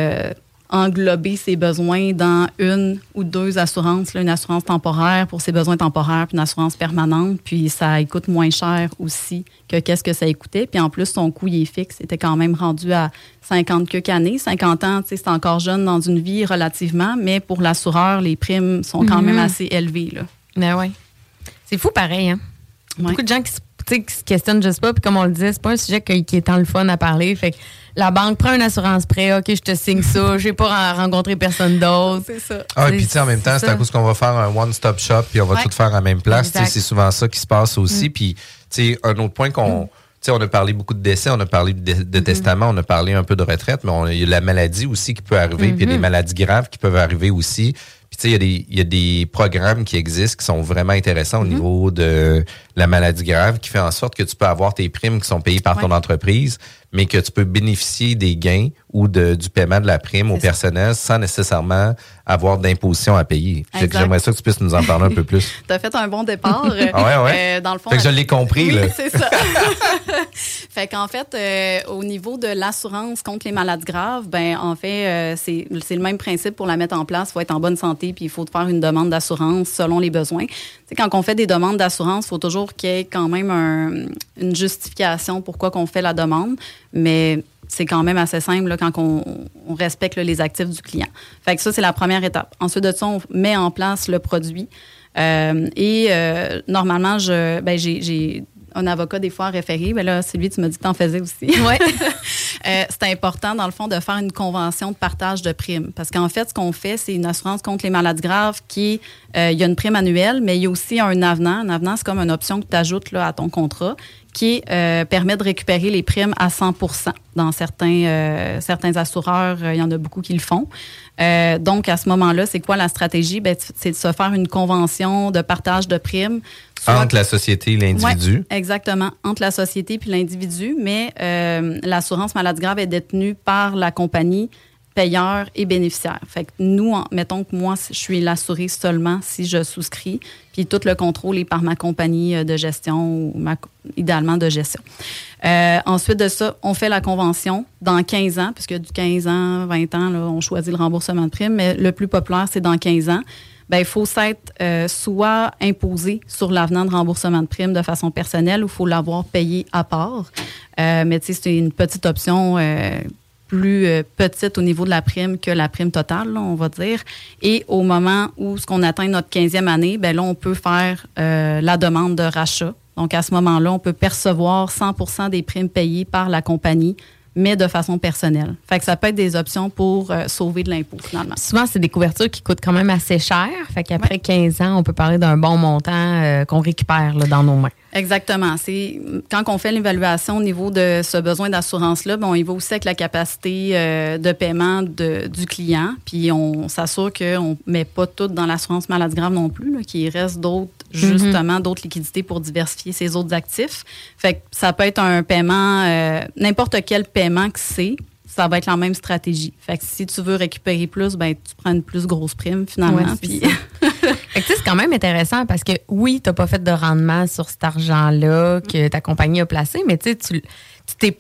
englober ses besoins dans une ou deux assurances, une assurance temporaire pour ses besoins temporaires, puis une assurance permanente, puis ça coûte moins cher aussi que qu'est-ce que ça coûtait. Puis en plus, son coût il est fixe, était quand même rendu à 50 quelques années. 50 ans, c'est encore jeune dans une vie relativement, mais pour l'assureur, les primes sont quand même mhm. assez élevées. Là. Ben ouais. C'est fou pareil, hein? Beaucoup de gens qui se, qui se questionnent juste pas, puis comme on le disait, c'est pas un sujet qui, qui est tant le fun à parler. Fait que la banque prend une assurance prêt, OK, je te signe ça, j'ai pas rencontré personne d'autre. C'est ça. Ah, puis tu sais, en même temps, c'est à cause qu'on va faire un one-stop shop, puis on va tout faire à la même place. C'est souvent ça qui se passe aussi. Mm. Puis, tu sais, un autre point qu'on. Mm. sais, on a parlé beaucoup de décès, on a parlé de, mm-hmm. testament, on a parlé un peu de retraite, mais il y a la maladie aussi qui peut arriver, puis il y a des mm-hmm. maladies graves qui peuvent arriver aussi. Puis tu sais, il y, a des programmes qui existent qui sont vraiment intéressants au mm-hmm. niveau de la maladie grave, qui fait en sorte que tu peux avoir tes primes qui sont payées par ton entreprise, mais que tu peux bénéficier des gains ou de, du paiement de la prime au personnel sans nécessairement avoir d'imposition à payer. J'aimerais ça que tu puisses nous en parler un peu plus. tu as fait un bon départ. ah ouais, ouais. Euh, dans le fond, fait que je l'ai compris. Oui, c'est ça. fait qu'en fait, euh, au niveau de l'assurance contre les maladies graves, ben en fait, euh, c'est le même principe pour la mettre en place. Il faut être en bonne santé, puis il faut faire une demande d'assurance selon les besoins. quand on fait des demandes d'assurance, il faut toujours qu'il y ait quand même une justification pourquoi qu'on fait la demande. Mais c'est quand même assez simple quand on, respecte les actifs du client. Fait que ça, c'est la première étape. Ensuite de ça, on met en place le produit. Euh, et euh, normalement, je, ben, j'ai un avocat des fois référer. Mais là, Sylvie, tu m'as dit que tu en faisais aussi. Oui. euh, c'est important, dans le fond, de faire une convention de partage de primes. Parce qu'en fait, ce qu'on fait, c'est une assurance contre les maladies graves qui, euh, il y a une prime annuelle, mais il y a aussi un avenant. Un avenant, c'est comme une option que tu ajoutes là, à ton contrat qui euh, permet de récupérer les primes à 100 Dans certains, euh, certains assureurs, il y en a beaucoup qui le font. Euh, donc, à ce moment-là, c'est quoi la stratégie? Ben, c'est de se faire une convention de partage de primes. entre la société et l'individu. exactement, entre la société puis l'individu, mais euh, l'assurance maladie grave est détenue par la compagnie payeur et bénéficiaire. Fait que nous, mettons que moi, je suis l'assuré seulement si je souscris, puis tout le contrôle est par ma compagnie euh, de gestion ou idéalement de gestion. Euh, ensuite de ça, on fait la convention dans 15 ans, puisque du 15 ans, 20 ans, on choisit le remboursement de prime, mais le plus populaire, c'est dans 15 ans. Ben, il faut s'être euh, soit imposé sur l'avenant de remboursement de prime de façon personnelle ou il faut l'avoir payé à part. mais tu sais, c'est une petite option plus euh, petite au niveau de la prime que la prime totale, on va dire. Et au moment où ce qu'on atteint notre 15e année, ben là, on peut faire euh, la demande de rachat. Donc, à ce moment-là, on peut percevoir 100% des primes payées par la compagnie mais de façon personnelle. Fait que ça peut être des options pour euh, sauver de l'impôt, finalement. Souvent, c'est des couvertures qui coûtent quand même assez cher. Fait qu'après 15 ans, on peut parler d'un bon montant qu'on récupère là, dans nos mains. Exactement. C'est quand on fait l'évaluation au niveau de ce besoin d'assurance-là, bon, il va aussi avec la capacité euh, de paiement du client, puis on s'assure qu'on ne met pas tout dans l'assurance maladie grave non plus, qu'il reste d'autres mm-hmm. justement d'autres liquidités pour diversifier ses autres actifs. Fait que ça peut être un paiement, euh, n'importe quel paiement que c'est, ça va être la même stratégie. Fait que si tu veux récupérer plus, ben tu prends une plus grosse prime finalement. puis c'est quand même intéressant parce que oui, tu n'as pas fait de rendement sur cet argent-là que ta compagnie a placé, mais tu tu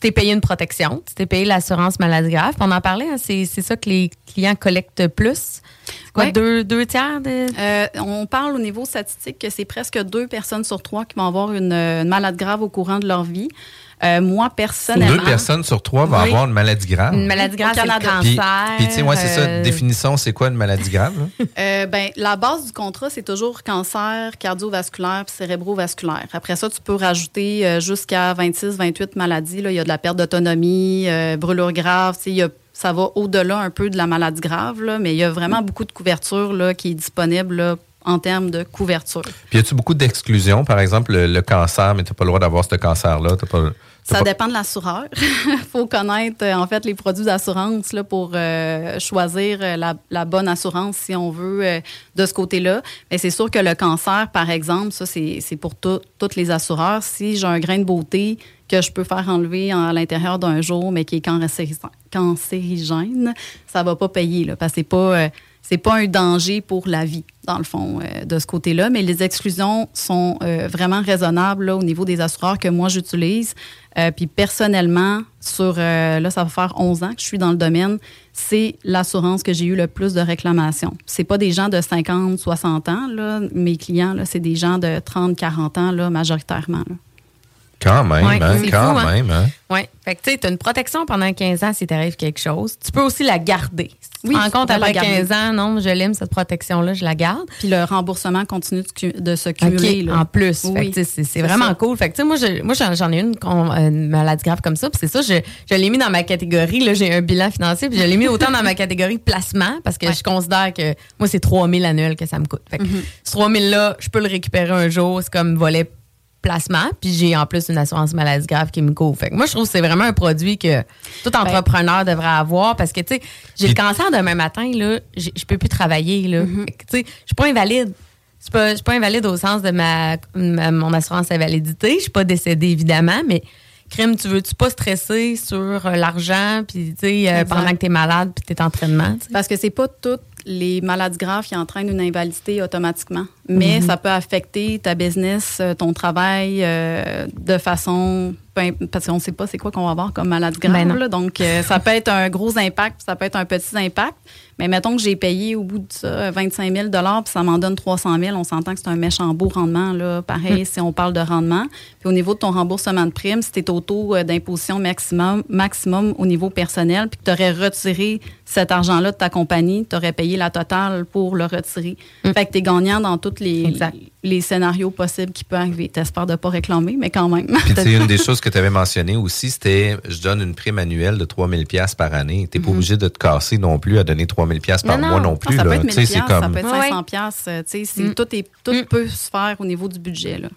t'es payé une protection, tu t'es payé l'assurance maladie grave. On en parlait, hein, c'est ça que les clients collectent plus. Quoi, deux, deux, tiers de... Euh, on parle au niveau statistique que c'est presque deux personnes sur trois qui vont avoir une, une maladie grave au courant de leur vie. Euh, moi, personnellement. Deux personnes sur trois vont avoir une maladie grave. Une maladie grave, c'est le cancer. Puis, tu sais, ouais, c'est ça. Euh, définition, c'est quoi une maladie grave? euh, ben, la base du contrat, c'est toujours cancer cardiovasculaire puis cérébrovasculaire. Après ça, tu peux rajouter euh, jusqu'à 26, 28 maladies. Là. Il y a de la perte d'autonomie, brûlure grave. Il y a ça va au-delà un peu de la maladie grave, là, mais il y a vraiment beaucoup de couverture là, qui est disponible là, en termes de couverture. Puis y a-tu beaucoup d'exclusions, par exemple le, cancer, mais tu n'as pas le droit d'avoir ce cancer-là? Ça dépend de l'assureur. Il faut connaître euh, en fait les produits d'assurance là, pour euh, choisir euh, la, bonne assurance si on veut de ce côté-là. Mais c'est sûr que le cancer, par exemple, ça c'est pour tous les assureurs. Si j'ai un grain de beauté que je peux faire enlever à l'intérieur d'un jour, mais qui est cancérigène, ça va pas payer là, parce que c'est pas c'est pas un danger pour la vie, dans le fond, euh, de ce côté-là. Mais les exclusions sont euh, vraiment raisonnables au niveau des assureurs que moi j'utilise. Euh, puis personnellement, sur là, ça va faire 11 ans que je suis dans le domaine, c'est l'assurance que j'ai eu le plus de réclamations. C'est pas des gens de 50, 60 ans, là, mes clients, là, c'est des gens de 30, 40 ans, là, majoritairement. Quand même, hein, quand hein. même. Hein? Oui. Fait que tu sais, tu as une protection pendant 15 ans si t'arrive quelque chose. Tu peux aussi la garder. oui, en compte après 15 ans, non, je l'aime, cette protection-là, je la garde. Puis le remboursement continue de, se cumuler. En plus. Oui, c'est vraiment cool. Fait que moi, moi j'en ai une, une, maladie grave comme ça. Puis c'est ça, je, je l'ai mis dans ma catégorie. Là, j'ai un bilan financier. Puis je l'ai mis autant dans ma catégorie placement parce que je considère que moi, c'est 3000 annuels que ça me coûte. Fait que mm-hmm. ce 3000 là, je peux le récupérer un jour. C'est comme volet placement, puis j'ai en plus une assurance maladie grave qui me couvre. Fait moi, je trouve que c'est vraiment un produit que tout ben, entrepreneur devrait avoir parce que, tu sais, j'ai le cancer demain matin, là, je peux plus travailler, là. Mm-hmm. Tu sais, je suis pas invalide. Je suis pas, invalide au sens de ma, mon assurance invalidité. Je suis pas décédée, évidemment, mais crime, tu veux-tu pas stresser sur euh, l'argent, puis tu sais, euh, pendant que t'es malade, puis t'es en entraînement. tu sais? Parce que c'est pas toutes les maladies graves qui entraînent une invalidité automatiquement, mais Mhm. ça peut affecter ta business, euh, ton travail euh, de façon parce qu'on ne sait pas c'est quoi qu'on va avoir comme maladie grave. Ben là. donc euh, ça peut être un gros impact, ça peut être un petit impact. Mais mettons que j'ai payé au bout de ça 25 000 puis ça m'en donne 300 000 On s'entend que c'est un méchant beau rendement. Là. Pareil, si on parle de rendement. Puis au niveau de ton remboursement de prime, si tu es au taux euh, d'imposition maximum, maximum au niveau personnel, puis que tu aurais retiré cet argent-là de ta compagnie, tu aurais payé la totale pour le retirer. Fait que tu es gagnant dans tous les, Exact. Les scénarios possibles qui peuvent arriver. T'espères de pas réclamer, mais quand même. Puis, tu sais, une des choses que tu avais mentionné aussi, c'était je donne une prime annuelle de 3000 pièces par année. Tu n'es pas obligé de te casser non plus à donner 3000 pièces par Non, mois non Non, plus. ça peut là. être Tu 1000 sais, c'est piastres, ça comme- peut être Ouais. 500 piastres, euh, tu sais, c'est- Mm. Tout, est, tout Mm. peut se faire au niveau du budget. Là.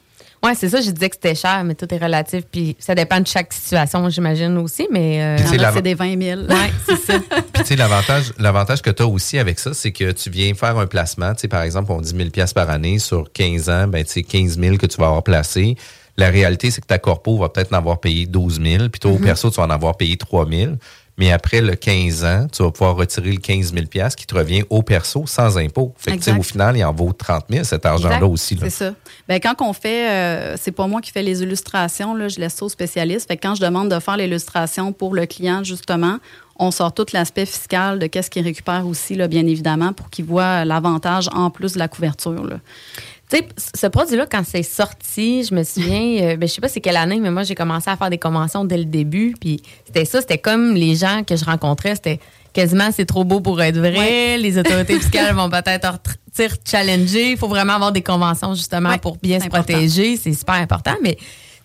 Ouais, c'est ça, je disais que c'était cher, mais tout est relatif, puis ça dépend de chaque situation, j'imagine aussi, mais. euh, Puis, tu sais, Il y en a, la- c'est des 20 000. ouais, c'est ça. Puis, tu sais, l'avantage, l'avantage que tu as aussi avec ça, c'est que tu viens faire un placement. Tu sais, par exemple, on dit 1000 pièces par année sur 15 ans, ben, tu sais, 15 000 que tu vas avoir placé. La réalité, c'est que ta corpo va peut-être en avoir payé 12 000, puis toi, au perso, tu vas en avoir payé 3 000. Mais après le 15 ans, tu vas pouvoir retirer le 15 000 pièces qui te revient au perso sans impôt. Fait que, tu sais, Exact. au final, il en vaut 30 000, cet argent-là aussi. C'est ça. Ben, quand on fait, euh, c'est pas moi qui fais les illustrations, là, je laisse ça aux spécialistes. Fait que quand je demande de faire l'illustration pour le client, justement, on sort tout l'aspect fiscal de qu'est-ce qu'il récupère aussi, là, bien évidemment, pour qu'il voit l'avantage en plus de la couverture. Là. Tu sais, ce produit-là, quand c'est sorti, je me souviens, euh, ben, je sais pas c'est quelle année, mais moi, j'ai commencé à faire des conventions dès le début. Puis c'était ça, c'était comme les gens que je rencontrais, c'était quasiment c'est trop beau pour être vrai. Les autorités fiscales vont peut-être challenger. Il faut vraiment avoir des conventions, justement, Ouais, pour bien se important. protéger. C'est super important. Mais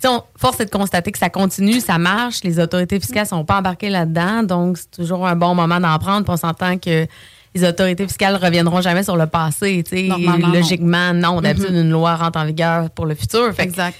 on, force est de constater que ça continue, ça marche. Les autorités fiscales sont pas embarquées là-dedans. Donc, c'est toujours un bon moment d'en prendre. Puis on s'entend que les autorités fiscales reviendront jamais sur le passé. non. Logiquement, non. D'habitude, une loi rentre en vigueur pour le futur. Fait Exact.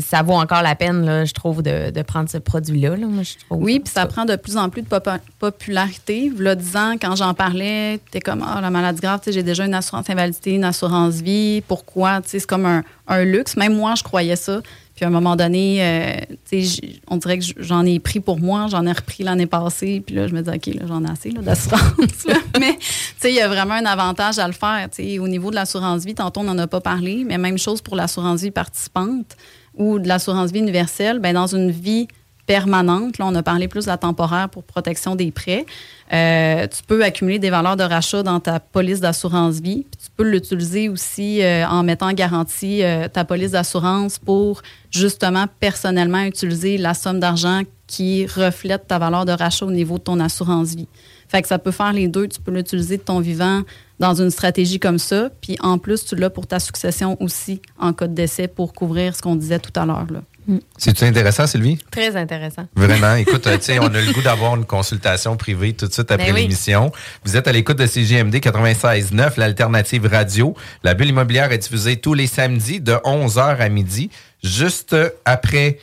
ça vaut encore la peine, là, je trouve, de, de prendre ce produit-là. là. Oui, puis ça prend de plus en plus de popa- popularité. Là, 10 ans, quand j'en parlais, t'es comme, ah, la maladie grave, j'ai déjà une assurance invalidité, une assurance vie. Pourquoi? C'est comme un, un luxe. Même moi, je croyais ça. Puis à un moment donné, euh, on dirait que j'en ai pris pour moi, j'en ai repris l'année passée. Puis là, je me dis, OK, là, j'en ai assez d'assurance. mais, tu sais, il y a vraiment un avantage à le faire. Au niveau de l'assurance vie, tantôt, on n'en a pas parlé, mais même chose pour l'assurance vie participante ou de l'assurance vie universelle. Ben, dans une vie permanente. Là, on a parlé plus de la temporaire pour protection des prêts. Euh, tu peux accumuler des valeurs de rachat dans ta police d'assurance vie. Puis tu peux l'utiliser aussi euh, en mettant en garantie euh, ta police d'assurance pour justement personnellement utiliser la somme d'argent qui reflète ta valeur de rachat au niveau de ton assurance vie. Fait que ça peut faire les deux. Tu peux l'utiliser de ton vivant dans une stratégie comme ça. Puis en plus, tu l'as pour ta succession aussi en cas de décès pour couvrir ce qu'on disait tout à l'heure. Là. C'est-tu intéressant, Sylvie? Très intéressant. Vraiment, écoute, euh, on a le goût d'avoir une consultation privée tout de suite après Ben oui. l'émission. Vous êtes à l'écoute de CGMD 96.9, l'alternative radio. La bulle immobilière est diffusée tous les samedis de 11h à midi, juste après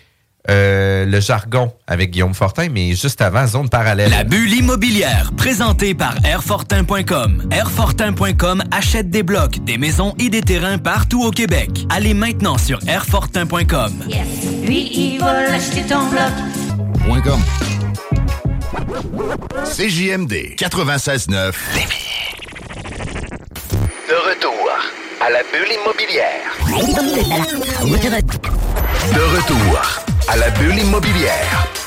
euh, le jargon avec Guillaume Fortin, mais juste avant, zone parallèle. La bulle immobilière, présentée par Airfortin.com. Airfortin.com achète des blocs, des maisons et des terrains partout au Québec. Allez maintenant sur Airfortin.com. Lui, il va l'acheter ton bloc. Point com. CJMD 96.9. De retour à la bulle immobilière. De retour à la bulle immobilière.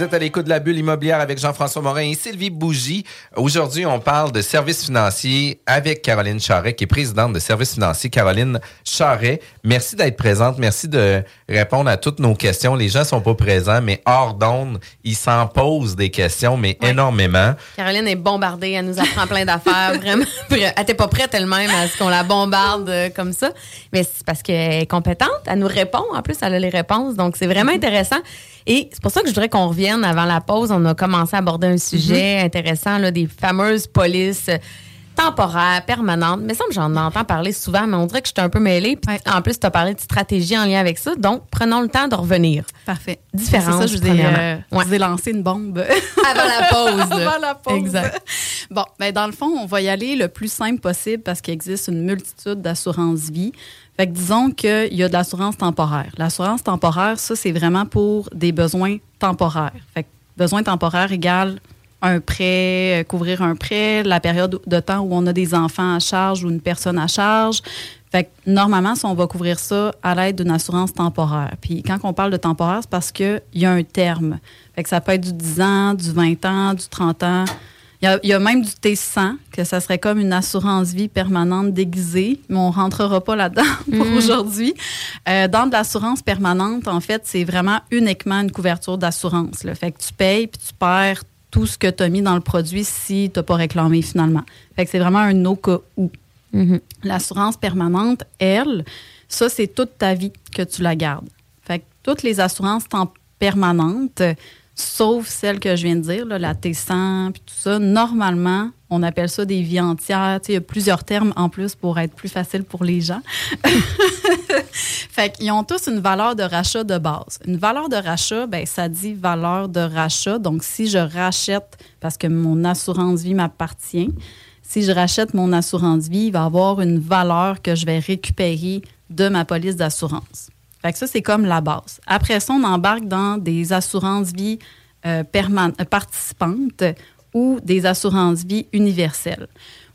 Vous êtes à l'écoute de la bulle immobilière avec Jean-François Morin et Sylvie Bougie. Aujourd'hui, on parle de services financiers avec Caroline Charret, qui est présidente de services financiers. Caroline Charret, merci d'être présente. Merci de répondre à toutes nos questions. Les gens sont pas présents, mais hors d'onde, ils s'en posent des questions, mais énormément. Caroline est bombardée, elle nous apprend plein d'affaires, vraiment. Elle n'était pas prête elle-même à ce qu'on la bombarde euh, comme ça. Mais c'est parce qu'elle est compétente, elle nous répond. En plus, elle a les réponses. Donc, c'est vraiment intéressant. Et c'est pour ça que je voudrais qu'on revienne avant la pause. On a commencé à aborder un sujet intéressant, là, des fameuses polices temporaires, permanentes. Mais ça, j'en entends parler souvent, mais on dirait que je suis un peu mêlée. Puis En plus, tu as parlé de stratégie en lien avec ça. Donc, prenons le temps de revenir. Parfait. Différence, C'est ça, je vous ai, euh, je vous ai lancé une bombe. Avant la pause. Avant la pause. Exact. Bon, ben dans le fond, on va y aller le plus simple possible parce qu'il existe une multitude d'assurances vie. Fait que disons qu'il y a de l'assurance temporaire. L'assurance temporaire, ça, c'est vraiment pour des besoins temporaires. Fait que besoin temporaire égale un prêt, euh, couvrir un prêt, la période de temps où on a des enfants à charge ou une personne à charge. Fait que normalement, si on va couvrir ça à l'aide d'une assurance temporaire. Puis quand on parle de temporaire, c'est parce qu'il y a un terme. Fait que ça peut être du 10 ans, du 20 ans, du 30 ans. Il y, a, il y a même du T100, que ça serait comme une assurance vie permanente déguisée, mais on rentrera pas là-dedans pour Mhm. aujourd'hui. Euh, dans de l'assurance permanente, en fait, c'est vraiment uniquement une couverture d'assurance. Fait que tu payes puis tu perds tout ce que tu as mis dans le produit si tu n'as pas réclamé finalement. Fait que c'est vraiment un au cas où. L'assurance permanente, elle, ça, c'est toute ta vie que tu la gardes. Fait que toutes les assurances permanentes, sauf celle que je viens de dire, là, la T100 puis tout ça, normalement, on appelle ça des vies entières. Il y a plusieurs termes en plus pour être plus facile pour les gens. fait qu'ils ont tous une valeur de rachat de base. Une valeur de rachat, ben, ça dit valeur de rachat. Donc, si je rachète parce que mon assurance vie m'appartient, si je rachète mon assurance vie, il va avoir une valeur que je vais récupérer de ma police d'assurance. Fait que ça, c'est comme la base. Après ça, on embarque dans des assurances vie euh, euh, participantes ou des assurances vie universelles.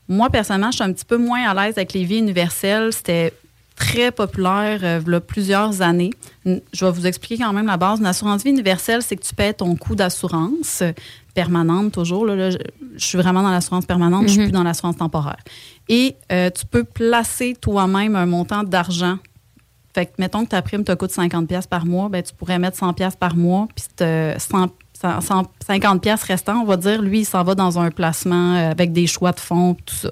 Moi, personnellement, je suis un petit peu moins à l'aise avec les vies universelles. C'était très populaire euh, il y a plusieurs années. Je vais vous expliquer quand même la base. Une assurance vie universelle, c'est que tu paies ton coût d'assurance permanente toujours. Là, là, je, je suis vraiment dans l'assurance permanente, je suis Mhm. plus dans l'assurance temporaire. Et euh, tu peux placer toi-même un montant d'argent. Fait que, mettons que ta prime te coûte 50$ pièces par mois, ben, tu pourrais mettre 100$ pièces par mois, puis te- 100 100 150$ pièces restants, on va dire, lui, il s'en va dans un placement euh, avec des choix de fonds, tout ça.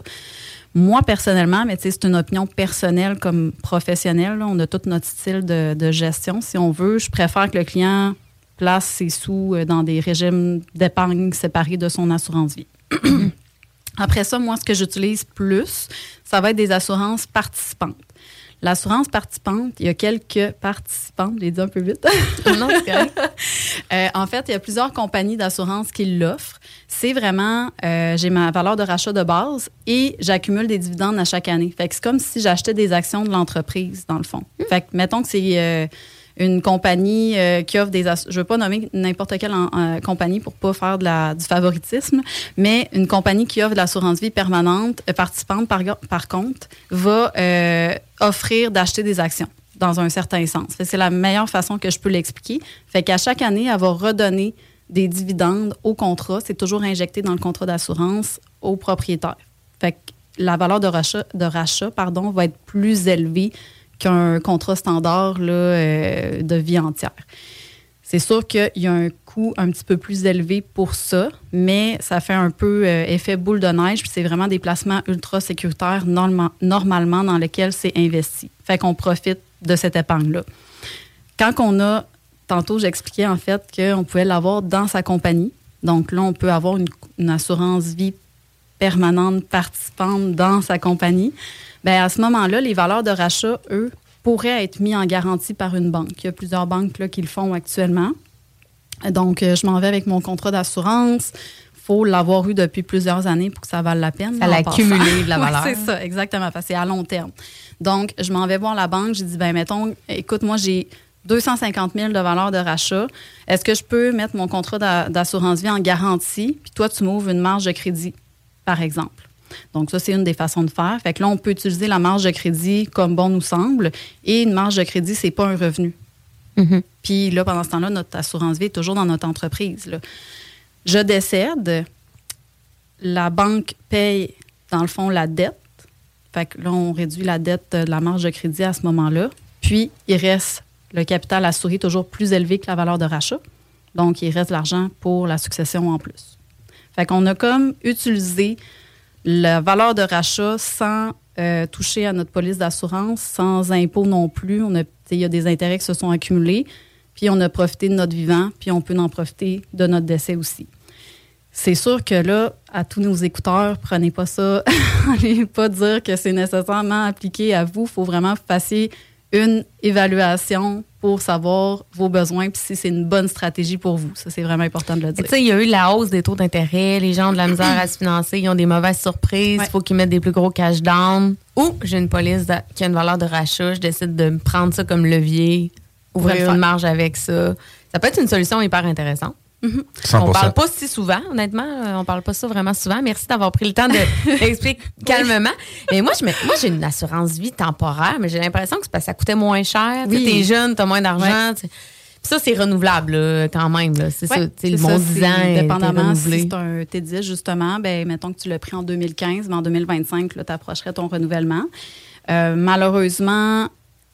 Moi, personnellement, mais c'est une opinion personnelle comme professionnelle. On a tout notre style de, de gestion. Si on veut, je préfère que le client place ses sous euh, dans des régimes d'épargne séparés de son assurance vie. Après ça, moi, ce que j'utilise plus, ça va être des assurances participantes. L'assurance participante, il y a quelques participants, je l'ai dit un peu vite. non. Euh, en fait, il y a plusieurs compagnies d'assurance qui l'offrent. C'est vraiment, euh, j'ai ma valeur de rachat de base et j'accumule des dividendes à chaque année. Fait que c'est comme si j'achetais des actions de l'entreprise, dans le fond. Fait que, mettons que c'est euh, une compagnie euh, qui offre des. Je veux pas nommer n'importe quelle euh, compagnie pour pas faire du favoritisme, mais une compagnie qui offre de l'assurance vie permanente, euh, participante par, par contre, va offrir d'acheter des actions dans un certain sens. C'est la meilleure façon que je peux l'expliquer. Fait qu'à chaque année, elle va redonner des dividendes au contrat. C'est toujours injecté dans le contrat d'assurance au propriétaire. Fait que la valeur de rachat, de rachat pardon, va être plus élevée qu'un contrat standard là, euh, de vie entière. C'est sûr qu'il y a un coût un petit peu plus élevé pour ça, mais ça fait un peu euh, effet boule de neige, puis c'est vraiment des placements ultra sécuritaires norma- normalement dans lesquels c'est investi. Fait qu'on profite de cette épargne-là. Quand on a, tantôt j'expliquais en fait qu'on pouvait l'avoir dans sa compagnie. Donc là, on peut avoir une assurance vie permanente participante dans sa compagnie. Bien, à ce moment-là, les valeurs de rachat, eux, pourraient être mis en garantie par une banque. Il y a plusieurs banques là, qui le font actuellement. Donc, euh, je m'en vais avec mon contrat d'assurance. Il faut l'avoir eu depuis plusieurs années pour que ça vale la peine. Ça l'a accumulé de la Ouais, valeur. c'est ça, exactement. C'est à long terme. Donc, je m'en vais voir la banque. J'ai dit, ben mettons, écoute, moi, j'ai 250 000 de valeur de rachat. Est-ce que je peux mettre mon contrat d'a- d'assurance vie en garantie? Puis toi, tu m'ouvres une marge de crédit, par exemple. Donc, ça, c'est une des façons de faire. Fait que là, on peut utiliser la marge de crédit comme bon nous semble. Et une marge de crédit, c'est pas un revenu. Puis là, pendant ce temps-là, notre assurance vie est toujours dans notre entreprise. là. Je décède, la banque paye, dans le fond, la dette. Fait que là, on réduit la dette de la marge de crédit à ce moment-là. Puis, il reste le capital assuré toujours plus élevé que la valeur de rachat. Donc, il reste l'argent pour la succession en plus. Fait qu'on a comme utilisé la valeur de rachat sans euh, toucher à notre police d'assurance, sans impôt non plus. On a- Il y a des intérêts qui se sont accumulés, puis on a profité de notre vivant, puis on peut en profiter de notre décès aussi. C'est sûr que là, à tous nos écouteurs, prenez pas ça, allez pas dire que c'est nécessairement appliqué à vous. Il faut vraiment que vous fassiez une évaluation pour savoir vos besoins puis si c'est une bonne stratégie pour vous. Ça, c'est vraiment important de le dire. Tu sais, il y a eu la hausse des taux d'intérêt, les gens ont de la misère à se financer, ils ont des mauvaises surprises, il faut qu'ils mettent des plus gros cash down. Ou j'ai une police de- qui a une valeur de rachat, je décide de prendre ça comme levier, ouvrir une marge avec ça. Ça peut être une solution hyper intéressante. Mhm. 100%. On parle pas si souvent, honnêtement. euh, On parle pas ça vraiment souvent. Merci d'avoir pris le temps de d'expliquer calmement. Et moi, je me- moi, j'ai une assurance vie temporaire, mais j'ai l'impression que c'est parce que ça coûtait moins cher. Oui. T'es jeune, t'as moins d'argent. ça, c'est renouvelable là, quand même. C'est Ouais, ça. Le ça, 10 c'est ans est Dépendamment si c'est un T10, justement, ben, mettons que tu l'as pris en 2015, mais en 2025, tu approcherais ton renouvellement. Euh, malheureusement,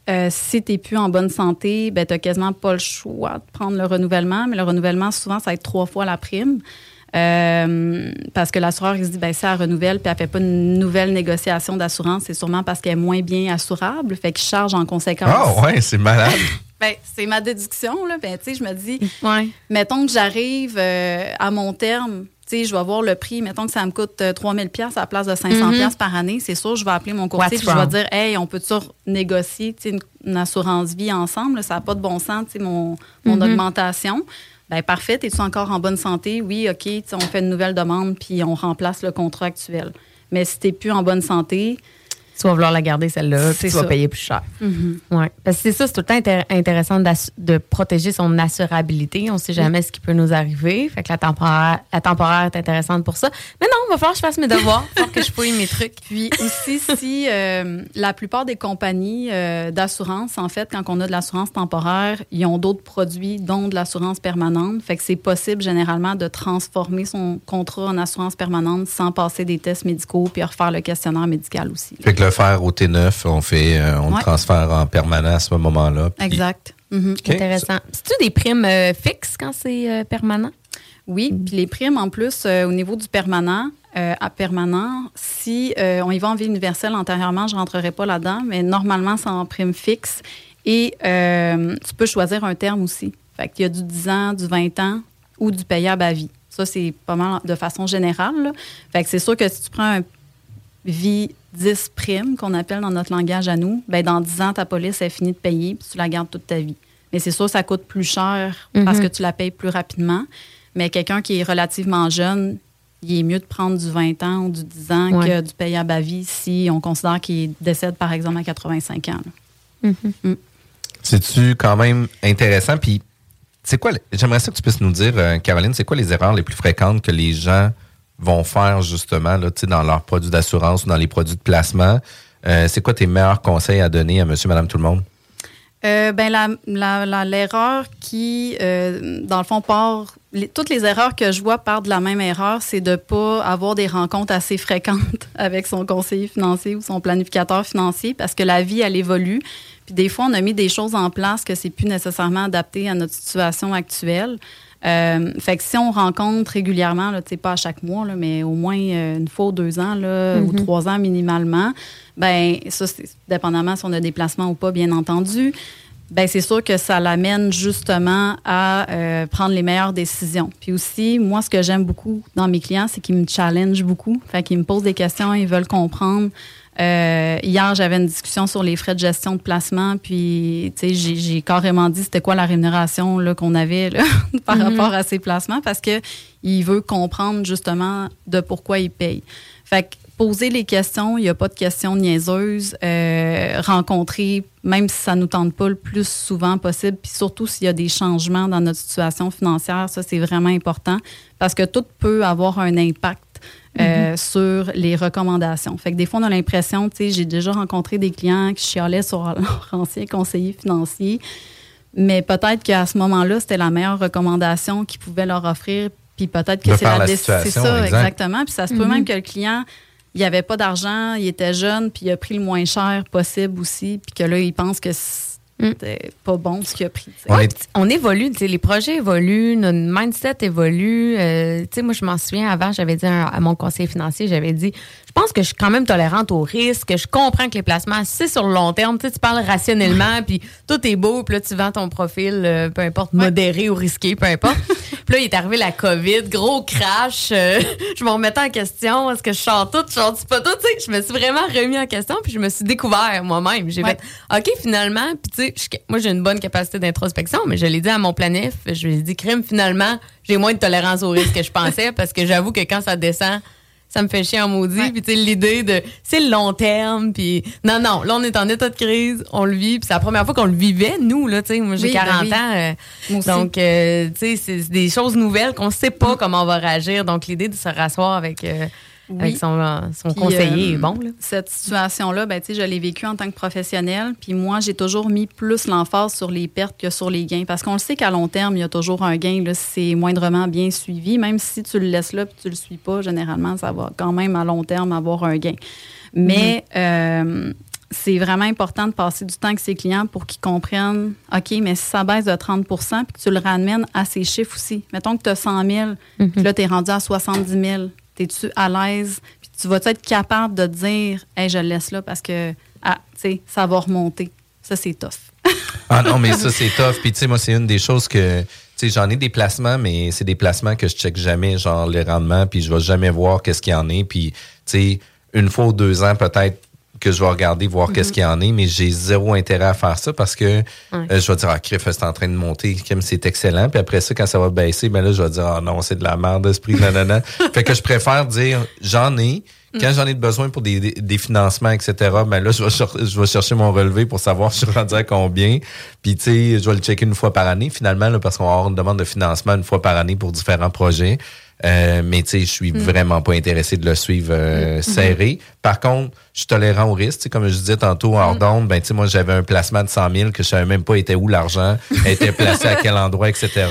euh, si tu n'es plus en bonne santé, ben, tu n'as quasiment pas le choix de prendre le renouvellement. Mais le renouvellement, souvent, ça va être trois fois la prime. Euh, parce que l'assureur, il se dit, ben, si elle renouvelle puis elle fait pas une nouvelle négociation d'assurance, c'est sûrement parce qu'elle est moins bien assurable. Fait qu'il charge en conséquence. Ah ouais, c'est malade. Ben, c'est ma déduction, là. Ben, tu sais, je me dis, Ouais. mettons que j'arrive euh, à mon terme, sais, je vais voir le prix. Mettons que ça me coûte euh, 3000 pièces à la place de 500 pièces par année. C'est sûr, je vais appeler mon courtier puis je vais dire, hey, on peut-tu négocier tu sais, une, une assurance vie ensemble? là? Ça n'a pas de bon sens, tu sais, mon, mon augmentation. Ben parfait, es-tu encore en bonne santé? Oui, OK, on fait une nouvelle demande puis on remplace le contrat actuel. Mais si tu plus en bonne santé, Tu vas vouloir la garder, celle-là, puis C'est tu vas payer plus cher. Ouais. Parce que c'est ça, c'est tout le temps intér- intéressant de protéger son assurabilité. On ne sait jamais ce qui peut nous arriver. Fait que la temporaire, la temporaire est intéressante pour ça. Mais non, il va falloir que je fasse mes devoirs. Falloir que je fouille mes trucs. Puis aussi, si euh, la plupart des compagnies euh, d'assurance, en fait, quand on a de l'assurance temporaire, ils ont d'autres produits, dont de l'assurance permanente. Fait que c'est possible généralement de transformer son contrat en assurance permanente sans passer des tests médicaux puis refaire le questionnaire médical aussi. Fait que le faire au T9, on fait, euh, on le Ouais. transfère en permanent à ce moment-là. puis- Exact. Mhm. Intéressant. C'est-tu des primes euh, fixes quand c'est euh, permanent? Oui, puis les primes, en plus, euh, au niveau du permanent, euh, à permanent, si euh, on y va en vie universelle antérieurement, je ne rentrerai pas là-dedans, mais normalement, c'est en prime fixe. Et euh, tu peux choisir un terme aussi. Fait qu'il y a du 10 ans, du 20 ans ou du payable à vie. Ça, c'est pas mal de façon générale. là. Fait que c'est sûr que si tu prends un vie 10 primes, qu'on appelle dans notre langage à nous, ben dans 10 ans, ta police est finie de payer, puis tu la gardes toute ta vie. Mais c'est sûr, ça coûte plus cher parce que tu la payes plus rapidement. Mais quelqu'un qui est relativement jeune, il est mieux de prendre du 20 ans ou du 10 ans Ouais. que du payable à vie si on considère qu'il décède, par exemple, à 85 ans. là. C'est-tu quand même intéressant? Puis, c'est quoi, j'aimerais ça que tu puisses nous dire, euh, Caroline, c'est quoi les erreurs les plus fréquentes que les gens vont faire justement là, dans leurs produits d'assurance ou dans les produits de placement? Euh, c'est quoi tes meilleurs conseils à donner à monsieur, madame, tout le monde? Euh, ben l'erreur qui, euh, dans le fond, part. toutes les erreurs que je vois partent de la même erreur, c'est de pas avoir des rencontres assez fréquentes avec son conseiller financier ou son planificateur financier parce que la vie, elle évolue. Puis des fois, on a mis des choses en place que c'est plus nécessairement adapté à notre situation actuelle. Euh, fait que si on rencontre régulièrement, là, tu sais, pas à chaque mois, là, mais au moins euh, une fois ou deux ans, là, ou trois ans minimalement, ben ça, c'est dépendamment si on a des placements ou pas, bien entendu. Ben c'est sûr que ça l'amène justement à euh, prendre les meilleures décisions. Puis aussi, moi, ce que j'aime beaucoup dans mes clients, c'est qu'ils me challengent beaucoup. Fait qu'ils me posent des questions, ils veulent comprendre. Euh, hier, j'avais une discussion sur les frais de gestion de placement, puis j'ai, carrément dit c'était quoi la rémunération qu'on avait là, par rapport à ces placements, parce que il veut comprendre justement de pourquoi il paye. Fait que poser les questions, il n'y a pas de questions niaiseuses. Euh, rencontrer, même si ça ne nous tente pas le plus souvent possible, puis surtout s'il y a des changements dans notre situation financière, ça c'est vraiment important parce que tout peut avoir un impact euh, sur les recommandations. Fait que des fois, on a l'impression, tu sais, j'ai déjà rencontré des clients qui chialaient sur leur ancien conseiller financier, mais peut-être qu'à ce moment-là, c'était la meilleure recommandation qu'ils pouvaient leur offrir, puis peut-être que c'est la, la situation, ça, exact. exactement. Puis ça se peut même que le client, il avait pas d'argent, il était jeune, puis il a pris le moins cher possible aussi, puis que là, il pense que c'était pas bon ce qu'il a pris. puis on évolue, tu sais, les projets évoluent, notre mindset évolue. Euh, tu sais, moi, je m'en souviens, avant, j'avais dit à, à mon conseiller financier, j'avais dit, je pense que je suis quand même tolérante au risque, je comprends que les placements, c'est sur le long terme, tu sais, tu parles rationnellement, puis tout est beau, puis là, tu vends ton profil, euh, peu importe, modéré ou risqué, peu importe. puis là, il est arrivé la COVID, gros crash, euh, je me remettais en question, est-ce que je chante tout, je chante pas tout, tu sais, je me suis vraiment remis en question, puis je me suis découvert moi-même. J'ai Ouais. fait, OK, finalement, puis tu sais, moi, j'ai une bonne capacité d'introspection, mais je l'ai dit à mon planif, je lui ai dit, crime, finalement, j'ai moins de tolérance au risque que je pensais, parce que j'avoue que quand ça descend, ça me fait chier en maudit. Puis, tu sais, l'idée de, c'est le long terme. Puis, non, non, là, on est en état de crise, on le vit. Puis, c'est la première fois qu'on le vivait, nous, là, tu sais. Moi, j'ai Oui, ben 40 oui. ans. euh, Moi aussi. donc, euh, tu sais, c'est des choses nouvelles qu'on sait pas comment on va réagir. Donc, l'idée de se rasseoir avec, euh, Oui. avec son, euh, son Puis, conseiller euh, est bon, là. Cette situation-là, ben, je l'ai vécue en tant que professionnelle. Puis moi, j'ai toujours mis plus l'emphase sur les pertes que sur les gains. Parce qu'on le sait qu'à long terme, il y a toujours un gain là, si c'est moindrement bien suivi. Même si tu le laisses là puis tu le suis pas, généralement, ça va quand même à long terme avoir un gain. Mais euh, c'est vraiment important de passer du temps avec ses clients pour qu'ils comprennent, OK, mais si ça baisse de 30% puis que tu le ramènes à ses chiffres aussi. Mettons que tu as 100 000, puis là, tu es rendu à 70 000. Es-tu à l'aise? Puis tu vas être capable de dire, hey, je le laisse là parce que, ah, ça va remonter. Ça, c'est tough. Ah non, mais ça, c'est tough. Puis, tu sais, moi, c'est une des choses que. Tu sais, j'en ai des placements, mais c'est des placements que je check jamais, genre les rendements, puis je vais jamais voir qu'est-ce qu'il y en est. Puis, tu sais, une fois ou deux ans, peut-être que je vais regarder, voir qu'est-ce qu'il y en est, mais j'ai zéro intérêt à faire ça parce que euh, je vais dire, ah, Criff, c'est en train de monter, c'est excellent. Puis après ça, quand ça va baisser, ben là, je vais dire, ah non, c'est de la merde, esprit, nanana. fait que je préfère dire, j'en ai. Quand j'en ai de besoin pour des, des, des financements, etc., ben là, je vais, je vais chercher mon relevé pour savoir je suis rendu à combien. Puis, tu sais, je vais le checker une fois par année, finalement, là, parce qu'on va avoir une demande de financement une fois par année pour différents projets. Euh, mais, tu sais, je suis vraiment pas intéressé de le suivre euh, serré. Par contre, je suis tolérant au risque. Tu sais, Comme je disais tantôt, hors d'onde, ben, tu sais, moi, j'avais un placement de 100 000 que je savais même pas était où l'argent, était placé à quel endroit, etc.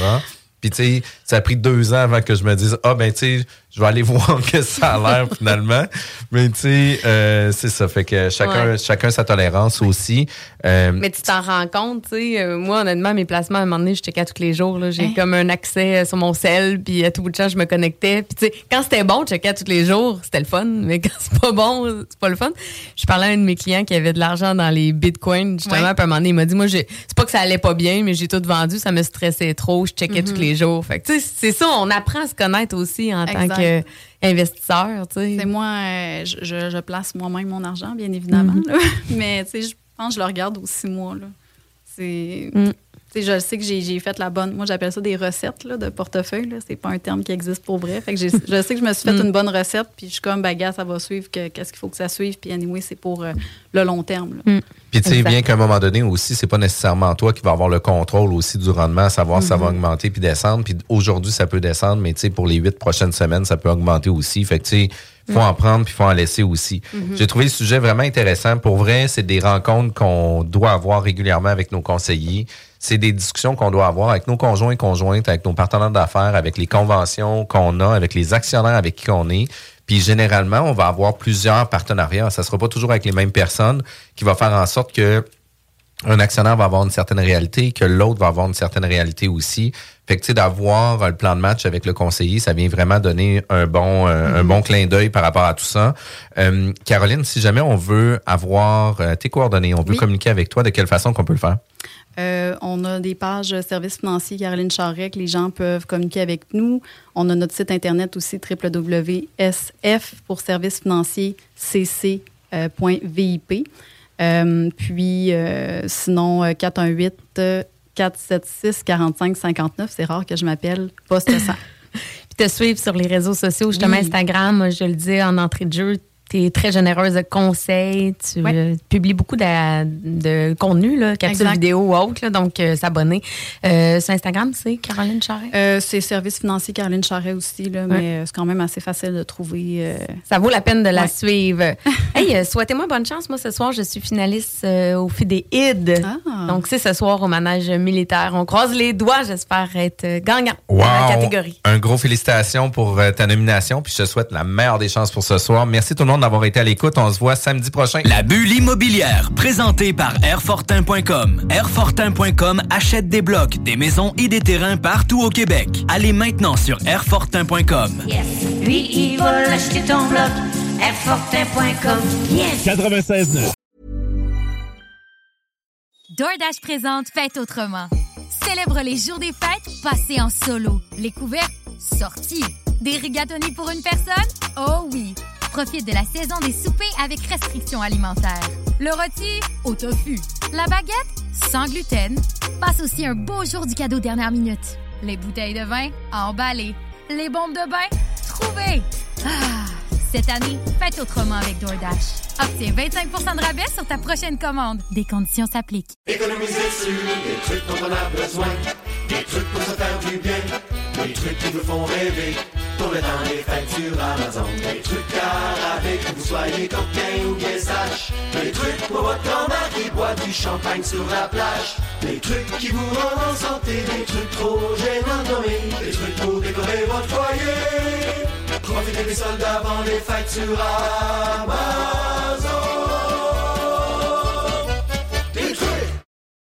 Puis, tu sais, ça a pris deux ans avant que je me dise, ah, ben, tu sais, je vais aller voir que ça a l'air finalement. Mais, tu sais, euh, c'est ça. Fait que chacun, Ouais. chacun sa tolérance aussi. Euh, Mais tu t'en rends compte, tu sais. euh, moi, honnêtement, mes placements, à un moment donné, je checkais tous les jours. là. J'ai comme un accès sur mon sel, puis à tout bout de champ, je me connectais. Puis, tu sais, quand c'était bon, je checkais tous les jours, c'était le fun. Mais quand c'est pas bon, c'est pas le fun. Je parlais à un de mes clients qui avait de l'argent dans les bitcoins, justement. Ouais. Puis à un moment donné, il m'a dit, moi, j'ai- c'est pas que ça allait pas bien, mais j'ai tout vendu, ça me stressait trop. Je checkais tous les jours. Fait que, tu sais, c'est ça, on apprend à se connaître aussi en tant Tu sais. C'est moi, euh, je, place moi-même mon argent, bien évidemment. Mhm. là. Mais tu sais, je pense que je le regarde aussi moi. Là. C'est, Mm. Je sais que j'ai, fait la bonne. Moi, j'appelle ça des recettes là, de portefeuille. C'est pas un terme qui existe pour vrai. Fait que je sais que je me suis fait Mm. une bonne recette, puis je suis comme, bagarre, ça va suivre. que- Qu'est-ce qu'il faut que ça suive? Puis anyway, c'est pour euh, le long terme. là. Puis tu sais, bien qu'à un moment donné aussi, c'est pas nécessairement toi qui va avoir le contrôle aussi du rendement, savoir si ça va augmenter puis descendre. Puis aujourd'hui, ça peut descendre, mais tu sais, pour les huit prochaines semaines, ça peut augmenter aussi. Fait que tu sais, faut en prendre puis faut en laisser aussi. J'ai trouvé le sujet vraiment intéressant. Pour vrai, c'est des rencontres qu'on doit avoir régulièrement avec nos conseillers. C'est des discussions qu'on doit avoir avec nos conjoints et conjointes, avec nos partenaires d'affaires, avec les conventions qu'on a, avec les actionnaires avec qui on est. Puis généralement, on va avoir plusieurs partenariats. Ça sera pas toujours avec les mêmes personnes qui va faire en sorte que un actionnaire va avoir une certaine réalité, que l'autre va avoir une certaine réalité aussi. Fait que tu sais, d'avoir le plan de match avec le conseiller, ça vient vraiment donner un bon euh, un bon clin d'œil par rapport à tout ça. Euh, Caroline, si jamais on veut avoir euh, tes coordonnées, on veut Oui. communiquer avec toi, de quelle façon qu'on peut le faire? Euh, on a des pages euh, services financiers Caroline Charret que les gens peuvent communiquer avec nous. On a notre site internet aussi www.sf pour services financiers cc.vip. Euh, puis sinon euh, 418 euh, 476 45 59, c'est rare que je m'appelle poste 100. Puis te suivre sur les réseaux sociaux, justement Oui. Instagram, je le dis en entrée de jeu, tu es très généreuse de conseils, tu Ouais. euh, publies beaucoup de, de contenu, là, capsules Exact. vidéo ou autre, là, donc euh, s'abonner. Euh, sur Instagram, c'est Caroline Charret. Euh, c'est services financiers Caroline Charret aussi, là, mais c'est quand même assez facile de trouver. euh, Ça vaut la peine de la Ouais. suivre. Hey, euh, souhaitez-moi bonne chance. Moi, ce soir, je suis finaliste euh, au FIDE-ID. Ah. Donc, c'est ce soir au manège militaire. On croise les doigts. J'espère être gagnant Wow! dans la catégorie. Un gros félicitations pour euh, ta nomination, puis je te souhaite la meilleure des chances pour ce soir. Merci tout le monde d'avoir été à l'écoute. On se voit samedi prochain. La bulle immobilière, présentée par Airfortin.com. Airfortin.com achète des blocs, des maisons et des terrains partout au Québec. Allez maintenant sur Airfortin.com. Yes. Lui, il va acheter ton bloc. Airfortin.com. Yes. 96.9. DoorDash présente Fête autrement. Célèbre les jours des fêtes passés en solo. Les couverts sortis. Des rigatoni pour une personne? Oh oui! Profite de la saison des soupers avec restrictions alimentaires. Le rôti au tofu. La baguette sans gluten. Passe aussi un beau jour du cadeau dernière minute. Les bouteilles de vin emballées. Les bombes de bain trouvées. Ah! Cette année, faites autrement avec DoorDash. Obtiens 25% de rabais sur ta prochaine commande. Des conditions s'appliquent. Économiser sur des trucs dont on a besoin. Des trucs pour se faire du bien. Des trucs qui vous font rêver. Pour le temps des fêtes sur Amazon. Des trucs à avec que vous soyez coquin ou bien sage. Des trucs pour votre grand-mère qui boit du champagne sur la plage. Des trucs qui vous rendent en santé. Des trucs trop gênants de nommer. Des trucs pour décorer votre foyer. Profitez des soldes avant les fêtes sur Amazon.